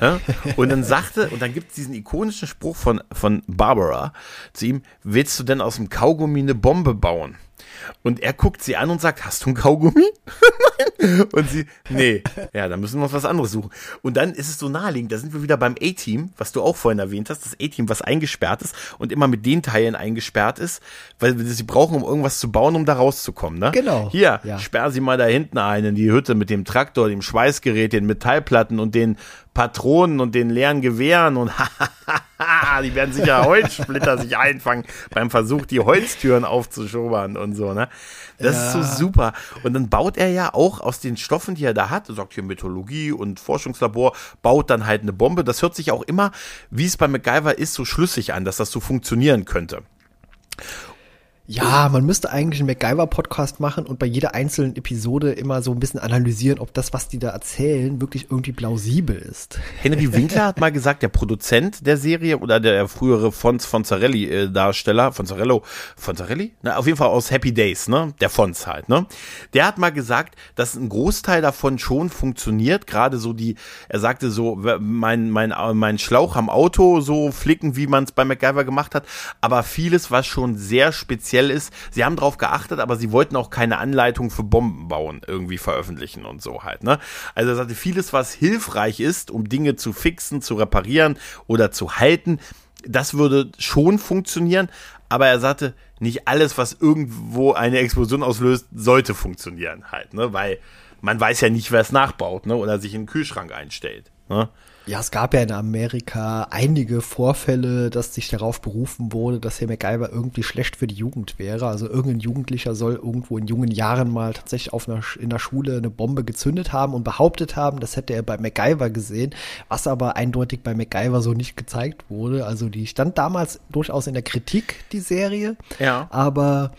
Speaker 1: Ja? Und dann sagte, und dann gibt es diesen ikonischen Spruch von, von Barbara zu ihm, willst du denn aus dem Kaugummi eine Bombe bauen? Und er guckt sie an und sagt, hast du ein Kaugummi? und sie, nee, ja, dann müssen wir uns was anderes suchen. Und dann ist es so naheliegend, da sind wir wieder beim A-Team, was du auch vorhin erwähnt hast, das A-Team, was eingesperrt ist und immer mit den Teilen eingesperrt ist, weil sie brauchen, um irgendwas zu bauen, um da rauszukommen, ne?
Speaker 2: Genau,
Speaker 1: Hier,
Speaker 2: ja.
Speaker 1: sperr sie mal da hinten ein in die Hütte mit dem Traktor, dem Schweißgerät, den Metallplatten und den Patronen und den leeren Gewehren und die werden sicher Holzsplitter sich einfangen beim Versuch, die Holztüren aufzuschobern und so, ne? Das ist so super. Und dann baut er ja auch aus den Stoffen, die er da hat, sagt hier Metallurgie und Forschungslabor, baut dann halt eine Bombe. Das hört sich auch immer, wie es bei MacGyver ist, so schlüssig an, dass das so funktionieren könnte.
Speaker 2: Ja, man müsste eigentlich einen MacGyver-Podcast machen und bei jeder einzelnen Episode immer so ein bisschen analysieren, ob das, was die da erzählen, wirklich irgendwie plausibel ist.
Speaker 1: Henry Winkler hat mal gesagt, der Produzent der Serie oder der frühere Fons Fonzarelli-Darsteller, Fonzarello, Fonzarelli? Na, auf jeden Fall aus Happy Days, ne? Der Fons halt, ne? Der hat mal gesagt, dass ein Großteil davon schon funktioniert, gerade so die, er sagte so, mein, mein, mein Schlauch am Auto so flicken, wie man es bei MacGyver gemacht hat, aber vieles, was schon sehr speziell ist, sie haben drauf geachtet, aber sie wollten auch keine Anleitung für Bomben bauen irgendwie veröffentlichen und so halt, ne? Also er sagte, vieles, was hilfreich ist, um Dinge zu fixen, zu reparieren oder zu halten, das würde schon funktionieren, aber er sagte, nicht alles, was irgendwo eine Explosion auslöst, sollte funktionieren halt, ne? Weil man weiß ja nicht, wer es nachbaut, ne? Oder sich in den Kühlschrank einstellt. Ne?
Speaker 2: Ja, es gab ja in Amerika einige Vorfälle, dass sich darauf berufen wurde, dass Herr MacGyver irgendwie schlecht für die Jugend wäre. Also irgendein Jugendlicher soll irgendwo in jungen Jahren mal tatsächlich auf einer, in der Schule eine Bombe gezündet haben und behauptet haben, das hätte er bei MacGyver gesehen, was aber eindeutig bei MacGyver so nicht gezeigt wurde. Also die stand damals durchaus in der Kritik, die Serie.
Speaker 1: Ja.
Speaker 2: Aber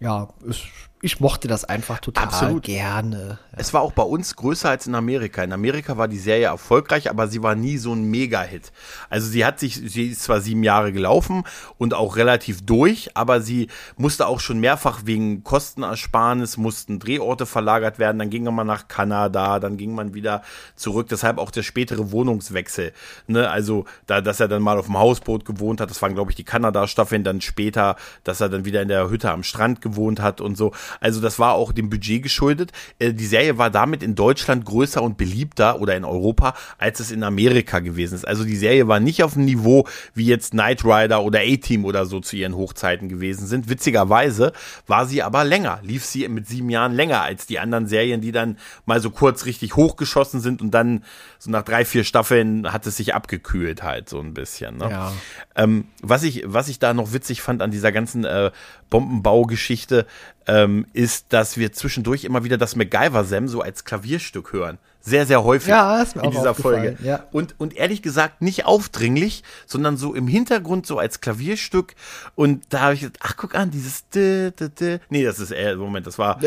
Speaker 2: ja, es, ich mochte das einfach total
Speaker 1: Absolut.
Speaker 2: gerne.
Speaker 1: Es war auch bei uns größer als in Amerika. In Amerika war die Serie erfolgreich, aber sie war nie so ein Mega-Hit. Also sie hat sich, sie ist zwar sieben Jahre gelaufen und auch relativ durch, aber sie musste auch schon mehrfach wegen Kostenersparnis, mussten Drehorte verlagert werden, dann ging man nach Kanada, dann ging man wieder zurück, deshalb auch der spätere Wohnungswechsel. Ne? Also, da, dass er dann mal auf dem Hausboot gewohnt hat, das waren, glaube ich, die Kanada-Staffeln, dann später, dass er dann wieder in der Hütte am Strand gewohnt hat und so. Also das war auch dem Budget geschuldet. Äh, die Serie war damit in Deutschland größer und beliebter oder in Europa, als es in Amerika gewesen ist. Also die Serie war nicht auf dem Niveau wie jetzt Knight Rider oder A-Team oder so zu ihren Hochzeiten gewesen sind. Witzigerweise war sie aber länger, lief sie mit sieben Jahren länger als die anderen Serien, die dann mal so kurz richtig hochgeschossen sind und dann so nach drei, vier Staffeln hat es sich abgekühlt halt so ein bisschen. Ne? Ja. Ähm, was ich, was ich da noch witzig fand an dieser ganzen äh, Bombenbaugeschichte, ähm, ist, dass wir zwischendurch immer wieder das MacGyver-Sam so als Klavierstück hören. Sehr, sehr häufig
Speaker 2: ja,
Speaker 1: in dieser Folge.
Speaker 2: Ja.
Speaker 1: Und, und ehrlich gesagt nicht aufdringlich, sondern so im Hintergrund, so als Klavierstück. Und da habe ich gesagt, ach, guck an, dieses. Nee, das ist, Moment, das war.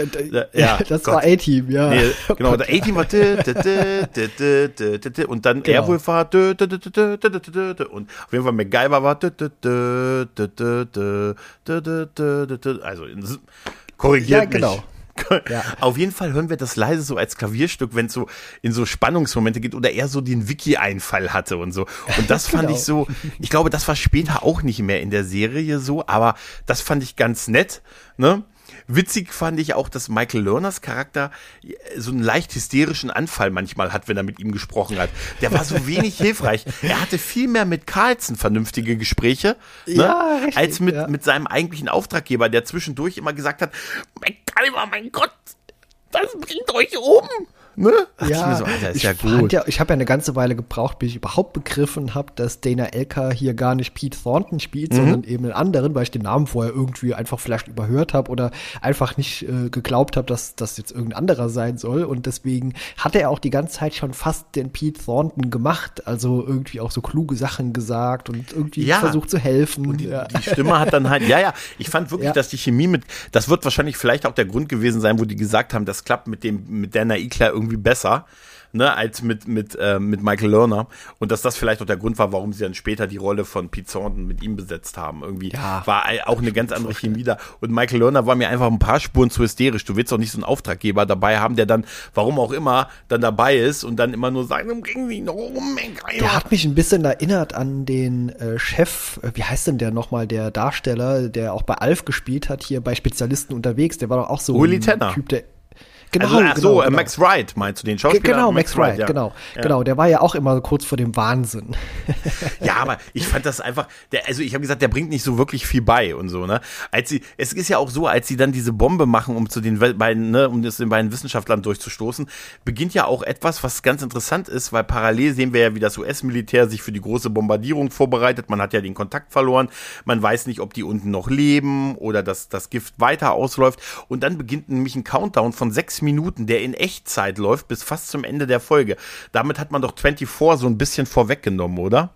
Speaker 2: Ja, das Gott. war A-Team, ja. Nee,
Speaker 1: genau, der A-Team war. Und dann genau. Airwolf war. Und auf jeden Fall MacGyver war. Also, korrigiert ja,
Speaker 2: genau.
Speaker 1: mich. Ja. Auf jeden Fall hören wir das leise so als Klavierstück, wenn es so in so Spannungsmomente geht oder er so den Wiki-Einfall hatte und so. Und das fand genau. ich so, ich glaube, das war später auch nicht mehr in der Serie so, aber das fand ich ganz nett, ne? Witzig fand ich auch, dass Michael Lerners Charakter äh, so einen leicht hysterischen Anfall manchmal hat, wenn er mit ihm gesprochen hat. Der war so wenig hilfreich. Er hatte viel mehr mit Carlson vernünftige Gespräche, ne, ja, richtig, als mit, ja. mit seinem eigentlichen Auftraggeber, der zwischendurch immer gesagt hat, mein mein Gott, das bringt euch um.
Speaker 2: Ne? Ach, ja, ich, so, Alter, ist ich ja gut. Ja, ich habe ja eine ganze Weile gebraucht, bis ich überhaupt begriffen habe, dass Dana Elka hier gar nicht Pete Thornton spielt, mhm. sondern eben einen anderen, weil ich den Namen vorher irgendwie einfach vielleicht überhört habe oder einfach nicht äh, geglaubt habe, dass das jetzt irgendein anderer sein soll. Und deswegen hat er auch die ganze Zeit schon fast den Pete Thornton gemacht, also irgendwie auch so kluge Sachen gesagt und irgendwie ja. versucht zu helfen.
Speaker 1: Und die,
Speaker 2: ja.
Speaker 1: die Stimme hat dann halt, ja, ja, ich fand wirklich, ja. dass die Chemie mit, das wird wahrscheinlich vielleicht auch der Grund gewesen sein, wo die gesagt haben, das klappt mit dem, mit Dana Ikla irgendwie irgendwie besser ne, als mit, mit, äh, mit Michael Lerner. Und dass das vielleicht auch der Grund war, warum sie dann später die Rolle von Pete Thornton mit ihm besetzt haben. Irgendwie ja, war auch eine ganz andere Chemie da. Und Michael Lerner war mir einfach ein paar Spuren zu hysterisch. Du willst doch nicht so einen Auftraggeber dabei haben, der dann, warum auch immer, dann dabei ist und dann immer nur sagt, bringen Sie noch um,
Speaker 2: Der hat mich ein bisschen erinnert an den äh, Chef, äh, wie heißt denn der nochmal, der Darsteller, der auch bei Alf gespielt hat, hier bei Spezialisten unterwegs. Der war doch auch so
Speaker 1: Uli ein Tenner.
Speaker 2: Typ, der
Speaker 1: Genau, also, ach so, genau, äh, genau. Max Wright meinst du den Schauspieler?
Speaker 2: Genau, Max, Max Wright, ja. genau. Ja. Genau, der war ja auch immer kurz vor dem Wahnsinn.
Speaker 1: ja, aber ich fand das einfach, der, also ich habe gesagt, der bringt nicht so wirklich viel bei und so, ne? Als sie, es ist ja auch so, als sie dann diese Bombe machen, um zu den beiden, ne, um das den beiden Wissenschaftlern durchzustoßen, beginnt ja auch etwas, was ganz interessant ist, weil parallel sehen wir ja, wie das US-Militär sich für die große Bombardierung vorbereitet. Man hat ja den Kontakt verloren. Man weiß nicht, ob die unten noch leben oder dass das Gift weiter ausläuft. Und dann beginnt nämlich ein Countdown von sechs Minuten, der in Echtzeit läuft, bis fast zum Ende der Folge. Damit hat man doch 24 so ein bisschen vorweggenommen, oder?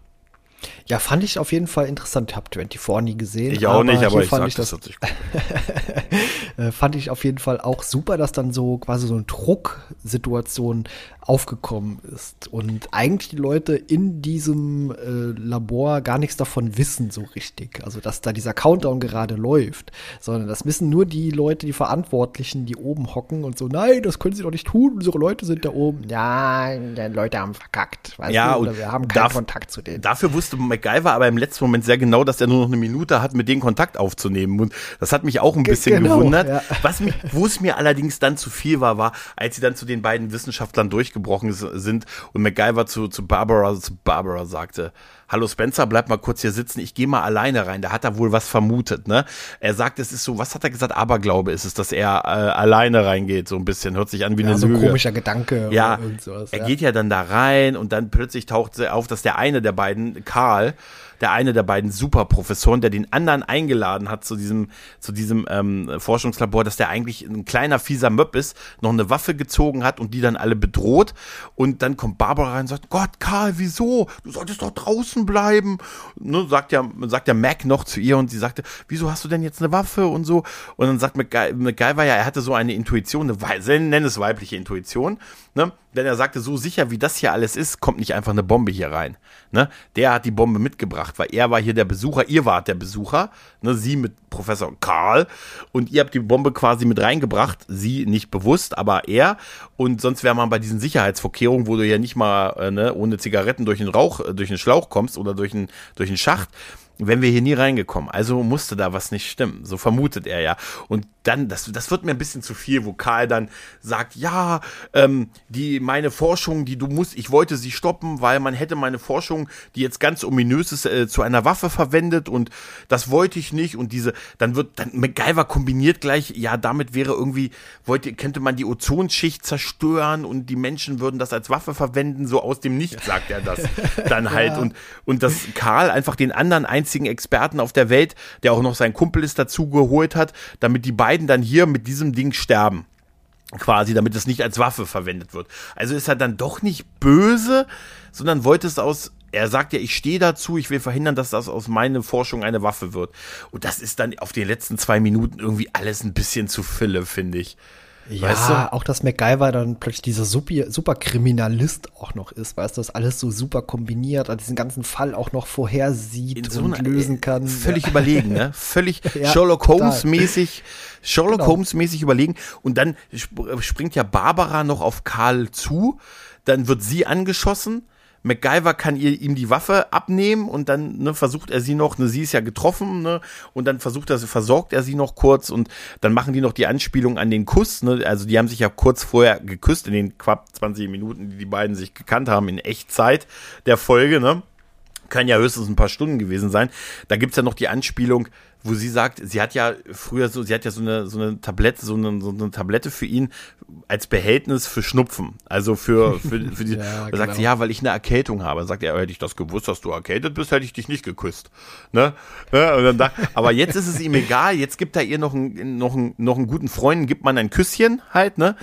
Speaker 2: Ja, fand ich auf jeden Fall interessant. Ich habe 24 nie gesehen.
Speaker 1: Ich auch nicht, aber ich
Speaker 2: fand ich das, das äh, fand ich auf jeden Fall auch super, dass dann so quasi so eine Drucksituation aufgekommen ist und eigentlich die Leute in diesem äh, Labor gar nichts davon wissen so richtig. Also dass da dieser Countdown gerade läuft, sondern das wissen nur die Leute, die Verantwortlichen, die oben hocken und so, nein, das können sie doch nicht tun, unsere Leute sind da oben. Ja, die Leute haben verkackt,
Speaker 1: weißt ja, du, oder
Speaker 2: wir haben keinen Kontakt zu denen.
Speaker 1: Dafür wusste MacGyver aber im letzten Moment sehr genau, dass er nur noch eine Minute hat, mit denen Kontakt aufzunehmen. Und das hat mich auch ein bisschen genau, gewundert. Ja. Was mich, wo es mir allerdings dann zu viel war, war, als sie dann zu den beiden Wissenschaftlern durchgebracht gebrochen sind und MacGyver zu, zu Barbara, zu Barbara sagte, hallo Spencer, bleib mal kurz hier sitzen, ich gehe mal alleine rein. Da hat er wohl was vermutet, ne? Er sagt, es ist so, was hat er gesagt? Aberglaube ist es, dass er äh, alleine reingeht, so ein bisschen. Hört sich an wie ja, eine
Speaker 2: so
Speaker 1: Lüge.
Speaker 2: ein komischer Gedanke.
Speaker 1: Ja, er ja. geht ja dann da rein und dann plötzlich taucht auf, dass der eine der beiden, Karl, der eine der beiden Superprofessoren, der den anderen eingeladen hat zu diesem, zu diesem ähm, Forschungslabor, dass der eigentlich ein kleiner fieser Möb ist, noch eine Waffe gezogen hat und die dann alle bedroht. Und dann kommt Barbara rein und sagt, Gott, Karl, wieso? Du solltest doch draußen bleiben. Ne, sagt ja, sagt ja Mac noch zu ihr und sie sagte, wieso hast du denn jetzt eine Waffe und so? Und dann sagt MacGyver ja, er hatte so eine Intuition, eine, nenn es weibliche Intuition, ne? Denn er sagte, so sicher wie das hier alles ist, kommt nicht einfach eine Bombe hier rein. Ne? Der hat die Bombe mitgebracht, weil er war hier der Besucher, ihr wart der Besucher, ne? sie mit Professor Karl und ihr habt die Bombe quasi mit reingebracht, sie nicht bewusst, aber er und sonst wäre man bei diesen Sicherheitsvorkehrungen, wo du ja nicht mal äh, ne, ohne Zigaretten durch den Rauch, äh, durch den Schlauch kommst oder durch einen durch einen Schacht, wenn wir hier nie reingekommen. Also musste da was nicht stimmen. So vermutet er ja. Und dann, das, das wird mir ein bisschen zu viel, wo Karl dann sagt, ja, ähm, die, meine Forschung, die du musst, ich wollte sie stoppen, weil man hätte meine Forschung, die jetzt ganz ominös ist, äh, zu einer Waffe verwendet und das wollte ich nicht und diese, dann wird, dann MacGyver kombiniert gleich, ja, damit wäre irgendwie, wollte, könnte man die Ozonschicht zerstören und die Menschen würden das als Waffe verwenden, so aus dem Nichts sagt er das dann halt ja. und, und dass Karl einfach den anderen einzigen Experten auf der Welt, der auch noch sein Kumpel ist, dazu geholt hat, damit die beiden beiden dann hier mit diesem Ding sterben. Quasi, damit es nicht als Waffe verwendet wird. Also ist er dann doch nicht böse, sondern wollte es aus er sagt ja, ich stehe dazu, ich will verhindern, dass das aus meiner Forschung eine Waffe wird. Und das ist dann auf den letzten zwei Minuten irgendwie alles ein bisschen zu Fülle, finde ich.
Speaker 2: Ja, weißt du? auch dass MacGyver dann plötzlich dieser super, super Kriminalist auch noch ist, weißt du, das alles so super kombiniert, diesen ganzen Fall auch noch vorhersieht so und lösen kann.
Speaker 1: Völlig ja. überlegen, ne? Völlig ja, Sherlock Holmes mäßig, Sherlock genau. Holmes mäßig überlegen. Und dann springt ja Barbara noch auf Karl zu, dann wird sie angeschossen MacGyver kann ihr, ihm die Waffe abnehmen und dann ne, versucht er sie noch, ne, sie ist ja getroffen, ne, und dann versucht er, versorgt er sie noch kurz und dann machen die noch die Anspielung an den Kuss, ne, also die haben sich ja kurz vorher geküsst in den knapp 20 Minuten, die die beiden sich gekannt haben in Echtzeit der Folge, ne. Kann ja höchstens ein paar Stunden gewesen sein. Da gibt's ja noch die Anspielung, wo sie sagt, sie hat ja früher so, sie hat ja so eine, so eine Tablette, so eine, so eine Tablette für ihn als Behältnis für Schnupfen. Also für, für, für die, ja, da sagt sie, genau. ja, weil ich eine Erkältung habe. Dann sagt er, hätte ich das gewusst, dass du erkältet bist, hätte ich dich nicht geküsst. Ne? ne? Und dann da, aber jetzt ist es ihm egal, jetzt gibt er ihr noch einen, noch einen, noch einen guten Freund, gibt man ein Küsschen halt, ne?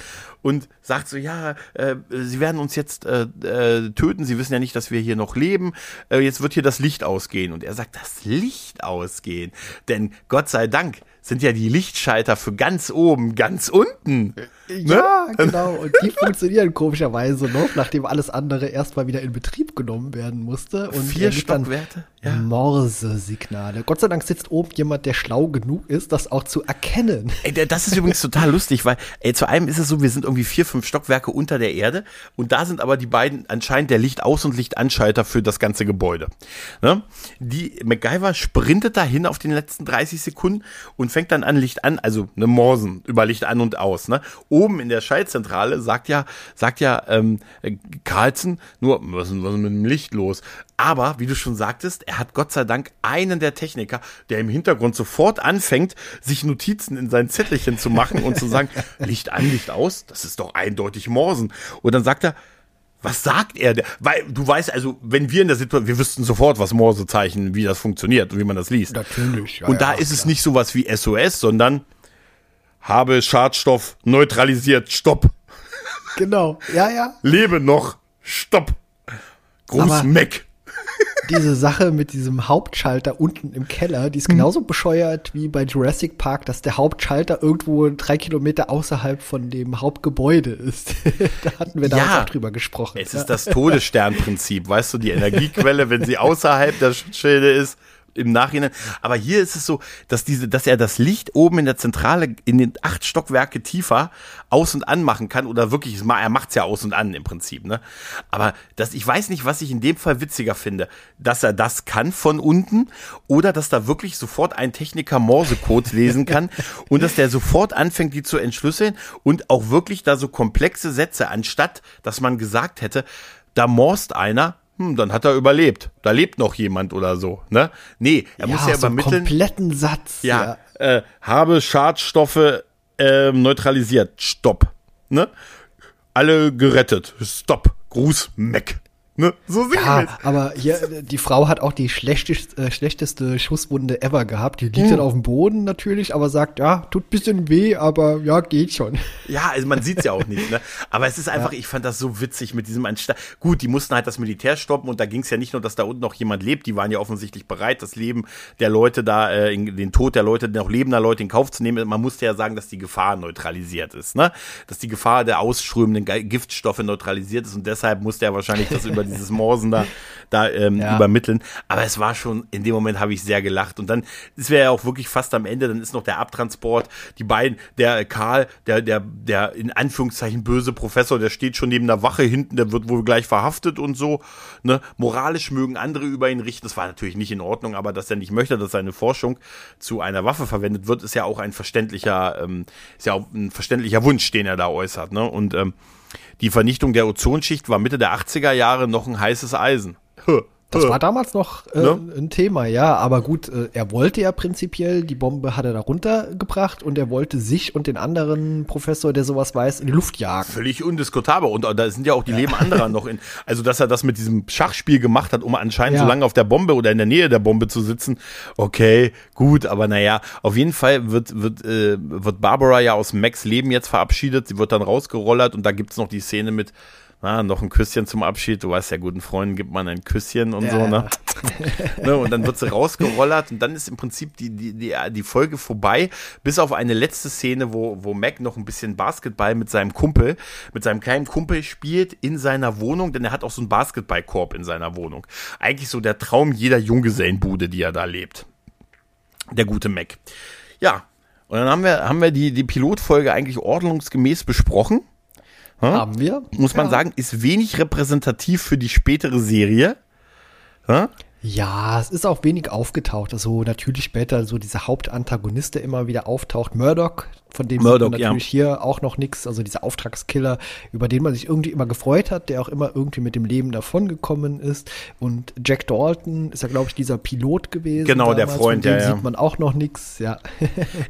Speaker 1: und sagt so, ja, äh, sie werden uns jetzt äh, äh, töten, sie wissen ja nicht, dass wir hier noch leben, äh, jetzt wird hier das Licht ausgehen. Und er sagt, das Licht ausgehen. Denn Gott sei Dank sind ja die Lichtschalter für ganz oben, ganz unten.
Speaker 2: Ja, ne? genau. Und die funktionieren komischerweise noch, nachdem alles andere erstmal wieder in Betrieb genommen werden musste. Und
Speaker 1: Vier Stockwerte?
Speaker 2: Ja. Morse-Signale. Gott sei Dank sitzt oben jemand, der schlau genug ist, das auch zu erkennen.
Speaker 1: Ey, das ist übrigens total lustig, weil ey, zu einem ist es so, wir sind irgendwie vier, fünf Stockwerke unter der Erde und da sind aber die beiden anscheinend der Licht-Aus- und Lichtanschalter für das ganze Gebäude. Ne? Die MacGyver sprintet dahin auf den letzten 30 Sekunden und fängt dann an, Licht an, also eine Morsen über Licht an und aus. Ne? Oben in der Schaltzentrale sagt ja, sagt ja ähm, Carlson nur, was ist, was ist mit dem Licht los? Aber, wie du schon sagtest, er hat Gott sei Dank einen der Techniker, der im Hintergrund sofort anfängt, sich Notizen in sein Zettelchen zu machen und zu sagen, Licht an, Licht aus, das ist doch eindeutig Morsen. Und dann sagt er, was sagt er? Weil du weißt also, wenn wir in der Situation, wir wüssten sofort, was Morsezeichen, wie das funktioniert und wie man das liest.
Speaker 2: Natürlich.
Speaker 1: Ja, und da ja, ist klar. es nicht sowas wie SOS, sondern habe Schadstoff neutralisiert, stopp.
Speaker 2: Genau, ja, ja.
Speaker 1: Lebe noch, stopp. Gruß Mac
Speaker 2: diese Sache mit diesem Hauptschalter unten im Keller, die ist mhm. genauso bescheuert wie bei Jurassic Park, dass der Hauptschalter irgendwo drei Kilometer außerhalb von dem Hauptgebäude ist. da hatten wir damals ja, auch drüber gesprochen.
Speaker 1: Es ist das Todessternprinzip, weißt du, die Energiequelle, wenn sie außerhalb der Schutzschilde ist, im Nachhinein. Aber hier ist es so, dass diese, dass er das Licht oben in der Zentrale in den acht Stockwerke tiefer aus und an machen kann oder wirklich, er macht's ja aus und an im Prinzip, ne? Aber das, ich weiß nicht, was ich in dem Fall witziger finde, dass er das kann von unten oder dass da wirklich sofort ein Techniker Morsecode lesen kann und dass der sofort anfängt, die zu entschlüsseln und auch wirklich da so komplexe Sätze, anstatt, dass man gesagt hätte, da morst einer, hm, dann hat er überlebt. Da lebt noch jemand oder so, ne? Nee, er ja, muss ja so übermitteln.
Speaker 2: kompletten Satz.
Speaker 1: Ja, ja. Äh, habe Schadstoffe äh, neutralisiert. Stopp. Ne? Alle gerettet. Stopp. Gruß, Mac.
Speaker 2: Ne? So sehen ja, aber hier, die Frau hat auch die schlechtest, äh, schlechteste Schusswunde ever gehabt. Die liegt hm. dann auf dem Boden natürlich, aber sagt, ja, tut bisschen weh, aber ja, geht schon.
Speaker 1: Ja, also man sieht's ja auch nicht, ne? Aber es ist einfach, ja. ich fand das so witzig mit diesem Anstalt. Gut, die mussten halt das Militär stoppen und da ging's ja nicht nur, dass da unten noch jemand lebt, die waren ja offensichtlich bereit, das Leben der Leute da, äh, in, den Tod der Leute, noch lebender Leute in Kauf zu nehmen. Man musste ja sagen, dass die Gefahr neutralisiert ist, ne? Dass die Gefahr der ausströmenden Giftstoffe neutralisiert ist und deshalb musste er wahrscheinlich das über dieses Morsen da da ähm, ja. übermitteln. Aber es war schon, in dem Moment habe ich sehr gelacht. Und dann, es wäre ja auch wirklich fast am Ende, dann ist noch der Abtransport, die beiden, der Karl, der, der, der in Anführungszeichen böse Professor, der steht schon neben der Wache hinten, der wird wohl gleich verhaftet und so. Ne? Moralisch mögen andere über ihn richten. Das war natürlich nicht in Ordnung, aber dass er nicht möchte, dass seine Forschung zu einer Waffe verwendet wird, ist ja auch ein verständlicher, ähm, ist ja auch ein verständlicher Wunsch, den er da äußert. Ne? Und ähm, die Vernichtung der Ozonschicht war Mitte der 80er Jahre noch ein heißes Eisen.
Speaker 2: Das war damals noch äh, ne? ein Thema, ja. Aber gut, äh, er wollte ja prinzipiell, die Bombe hat er da runtergebracht und er wollte sich und den anderen Professor, der sowas weiß, in die Luft jagen.
Speaker 1: Völlig undiskutabel. Und da sind ja auch die ja. Leben anderer noch in. Also, dass er das mit diesem Schachspiel gemacht hat, um anscheinend ja. so lange auf der Bombe oder in der Nähe der Bombe zu sitzen. Okay, gut, aber naja, auf jeden Fall wird, wird, äh, wird Barbara ja aus Max Leben jetzt verabschiedet. Sie wird dann rausgerollert und da gibt's noch die Szene mit na, noch ein Küsschen zum Abschied. Du weißt ja, guten Freunden gibt man ein Küsschen und ja, so, ne? ne? Und dann wird sie rausgerollert und dann ist im Prinzip die, die, die, die Folge vorbei, bis auf eine letzte Szene, wo, wo Mac noch ein bisschen Basketball mit seinem Kumpel, mit seinem kleinen Kumpel spielt in seiner Wohnung, denn er hat auch so einen Basketballkorb in seiner Wohnung. Eigentlich so der Traum jeder Junggesellenbude, die er da lebt. Der gute Mac. Ja, und dann haben wir, haben wir die, die Pilotfolge eigentlich ordnungsgemäß besprochen.
Speaker 2: Hm? Haben wir.
Speaker 1: Muss man ja. sagen, ist wenig repräsentativ für die spätere Serie.
Speaker 2: Hm? Ja, es ist auch wenig aufgetaucht. Also natürlich später so dieser Hauptantagonist, der immer wieder auftaucht, Murdoch, von dem Murdoch, man natürlich ja. hier auch noch nichts, also dieser Auftragskiller, über den man sich irgendwie immer gefreut hat, der auch immer irgendwie mit dem Leben davongekommen ist. Und Jack Dalton ist ja, glaube ich, dieser Pilot gewesen.
Speaker 1: Genau, damals. der Freund,
Speaker 2: von dem
Speaker 1: ja,
Speaker 2: sieht man auch noch nichts, ja.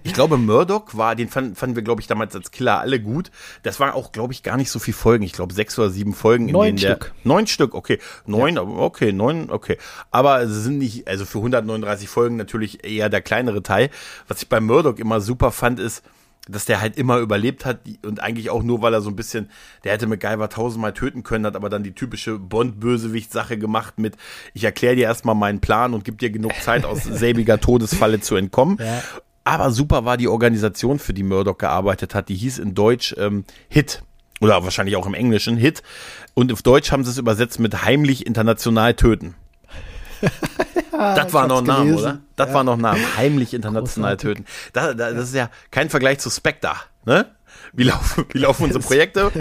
Speaker 1: ich glaube, Murdoch war, den fanden, fanden wir, glaube ich, damals als Killer alle gut. Das war auch, glaube ich, gar nicht so viel Folgen. Ich glaube, sechs oder sieben Folgen.
Speaker 2: Neun in Stück.
Speaker 1: Der, neun Stück, okay. Neun, ja. okay, neun, okay. Aber es sind nicht, also für 139 Folgen natürlich eher der kleinere Teil. Was ich bei Murdoch immer super fand, ist, dass der halt immer überlebt hat und eigentlich auch nur, weil er so ein bisschen, der hätte MacGyver tausendmal töten können, hat aber dann die typische Bond-Bösewicht-Sache gemacht mit, ich erkläre dir erstmal meinen Plan und gib dir genug Zeit, aus selbiger Todesfalle zu entkommen. Ja. Aber super war die Organisation, für die Murdoch gearbeitet hat. Die hieß in Deutsch ähm, HIT. Oder wahrscheinlich auch im Englischen HIT. Und auf Deutsch haben sie es übersetzt mit heimlich international töten. das war noch ein Name, oder? Das ja. war noch ein Name. Heimlich international Großartig. töten. Da, da, das ist ja kein Vergleich zu Spectre, ne? Wie laufen, wie laufen unsere Projekte?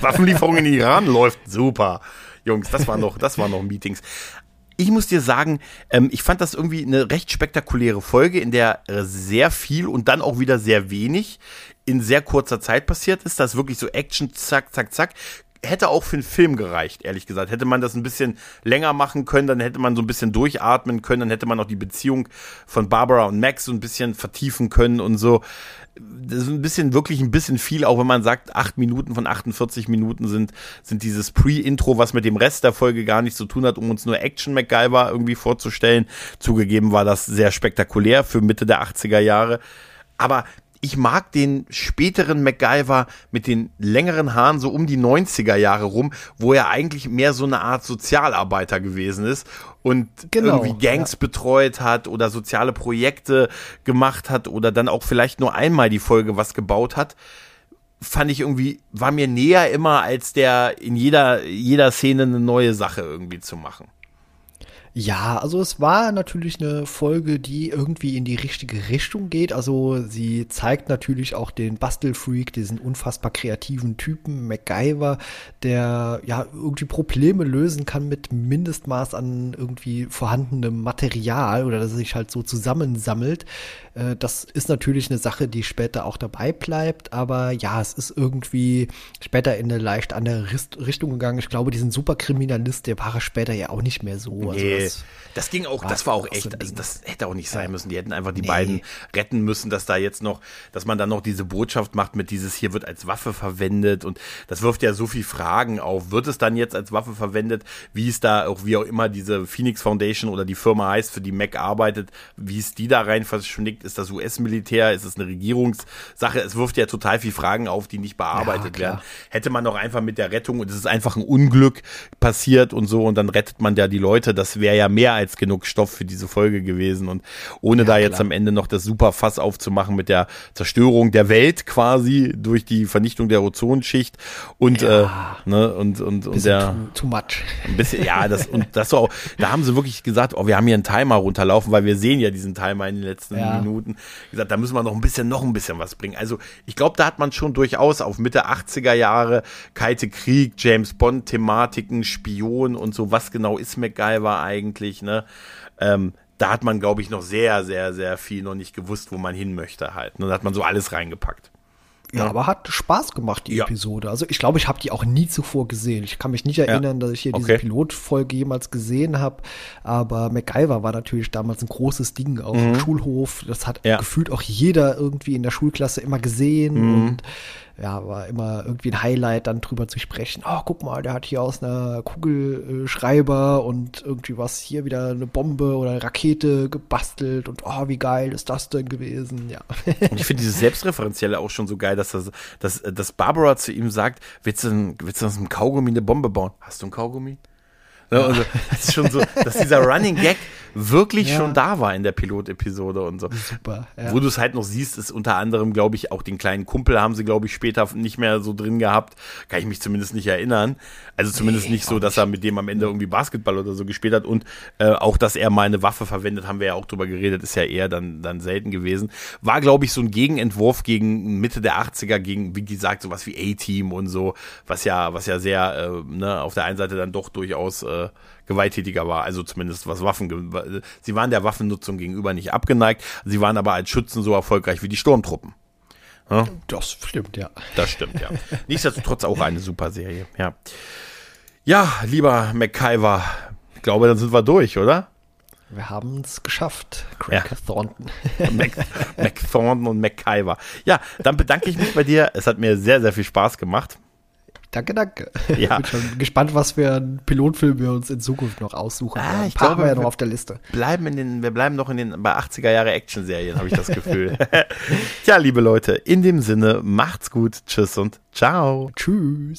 Speaker 1: Waffenlieferung in Iran läuft super. Jungs, das waren noch, das waren noch Meetings. Ich muss dir sagen, ähm, ich fand das irgendwie eine recht spektakuläre Folge, in der sehr viel und dann auch wieder sehr wenig in sehr kurzer Zeit passiert ist. Das ist wirklich so Action, zack, zack, zack hätte auch für einen Film gereicht, ehrlich gesagt. Hätte man das ein bisschen länger machen können, dann hätte man so ein bisschen durchatmen können, dann hätte man auch die Beziehung von Barbara und Max so ein bisschen vertiefen können und so. Das ist ein bisschen, wirklich ein bisschen viel, auch wenn man sagt, acht Minuten von 48 Minuten sind, sind dieses Pre-Intro, was mit dem Rest der Folge gar nichts zu tun hat, um uns nur Action MacGyver irgendwie vorzustellen. Zugegeben war das sehr spektakulär für Mitte der 80er Jahre. Aber ich mag den späteren MacGyver mit den längeren Haaren so um die 90er Jahre rum, wo er eigentlich mehr so eine Art Sozialarbeiter gewesen ist und genau, irgendwie Gangs ja. betreut hat oder soziale Projekte gemacht hat oder dann auch vielleicht nur einmal die Folge was gebaut hat fand ich irgendwie, war mir näher immer als der in jeder, jeder Szene eine neue Sache irgendwie zu machen.
Speaker 2: Ja, also es war natürlich eine Folge, die irgendwie in die richtige Richtung geht. Also sie zeigt natürlich auch den Bastelfreak, diesen unfassbar kreativen Typen MacGyver, der ja irgendwie Probleme lösen kann mit Mindestmaß an irgendwie vorhandenem Material oder dass er sich halt so zusammensammelt. Äh, das ist natürlich eine Sache, die später auch dabei bleibt, aber ja, es ist irgendwie später in eine leicht andere Richtung gegangen. Ich glaube, diesen Superkriminalist, der war später ja auch nicht mehr so.
Speaker 1: Also nee, das, das, ging auch, das war auch echt, also das hätte auch nicht sein ja. müssen. Die hätten einfach die nee. beiden retten müssen, dass da jetzt noch, dass man dann noch diese Botschaft macht mit dieses hier wird als Waffe verwendet und das wirft ja so viel Fragen auf. Wird es dann jetzt als Waffe verwendet? Wie ist da auch, wie auch immer diese Phoenix Foundation oder die Firma heißt, für die Mac arbeitet, wie ist die da rein verschnickt? Ist das US-Militär? Ist es eine Regierungssache? Es wirft ja total viel Fragen auf, die nicht bearbeitet ja, werden. Hätte man doch einfach mit der Rettung und es ist einfach ein Unglück passiert und so und dann rettet man ja die Leute. Das wäre wäre ja mehr als genug Stoff für diese Folge gewesen. Und ohne ja, da jetzt klar. am Ende noch das super Fass aufzumachen mit der Zerstörung der Welt quasi durch die Vernichtung der Ozonschicht und, ja. äh, ne, und, und, und der.
Speaker 2: Too, too, much.
Speaker 1: Ein bisschen, ja, das, und das so auch, da haben sie wirklich gesagt, oh, wir haben hier einen Timer runterlaufen, weil wir sehen ja diesen Timer in den letzten ja. Minuten. Gesagt, da müssen wir noch ein bisschen, noch ein bisschen was bringen. Also, ich glaube, da hat man schon durchaus auf Mitte 80er Jahre Kalte Krieg, James Bond Thematiken, Spion und so, was genau ist MacGyver eigentlich, ne? Ähm, da hat man, glaube ich, noch sehr, sehr, sehr viel noch nicht gewusst, wo man hin möchte halt. Und da hat man so alles reingepackt.
Speaker 2: Ja, aber hat Spaß gemacht, die ja. Episode. Also ich glaube, ich habe die auch nie zuvor gesehen. Ich kann mich nicht erinnern, ja. dass ich hier okay. diese Pilotfolge jemals gesehen habe. Aber MacGyver war natürlich damals ein großes Ding auf mhm. dem Schulhof. Das hat ja. gefühlt auch jeder irgendwie in der Schulklasse immer gesehen. Mhm. Und ja, war immer irgendwie ein Highlight, dann drüber zu sprechen. Oh, guck mal, der hat hier aus einer Kugelschreiber und irgendwie was hier wieder eine Bombe oder eine Rakete gebastelt und oh, wie geil ist das denn gewesen? Ja.
Speaker 1: Und ich finde dieses Selbstreferenzielle auch schon so geil, dass, das, dass, dass Barbara zu ihm sagt, willst du, willst du aus einem Kaugummi eine Bombe bauen? Hast du ein Kaugummi? Ne, also, das ist schon so, dass dieser Running Gag wirklich ja. schon da war in der Pilotepisode und so. Super. Ja. Wo du es halt noch siehst, ist unter anderem, glaube ich, auch den kleinen Kumpel haben sie, glaube ich, später nicht mehr so drin gehabt. Kann ich mich zumindest nicht erinnern. Also zumindest nee, nicht so, dass er mit dem am Ende irgendwie Basketball oder so gespielt hat. Und äh, auch, dass er mal eine Waffe verwendet, haben wir ja auch drüber geredet, ist ja eher dann, dann selten gewesen. War, glaube ich, so ein Gegenentwurf gegen Mitte der 80er, gegen, wie gesagt, sowas wie A-Team und so, was ja, was ja sehr, äh, ne, auf der einen Seite dann doch durchaus äh, gewalttätiger war, also zumindest was Waffen, sie waren der Waffennutzung gegenüber nicht abgeneigt, sie waren aber als Schützen so erfolgreich wie die Sturmtruppen.
Speaker 2: Ja? Das stimmt, ja.
Speaker 1: Das stimmt, ja. Nichtsdestotrotz auch eine super Serie, ja. Ja, lieber McKyver, ich glaube, dann sind wir durch, oder?
Speaker 2: Wir haben es geschafft, Craig ja. Thornton.
Speaker 1: Mac, Mac Thornton und McKyver. Ja, dann bedanke ich mich bei dir. Es hat mir sehr, sehr viel Spaß gemacht.
Speaker 2: Danke, danke. Ja. Bin schon gespannt, was für ein Pilotfilm wir uns in Zukunft noch aussuchen.
Speaker 1: Ah, ich glaube, wir ja noch auf der Liste. Bleiben in den, wir bleiben noch in den bei 80er Jahre Action-Serien, habe ich das Gefühl. Tja, liebe Leute, in dem Sinne, macht's gut, tschüss und ciao.
Speaker 2: Tschüss.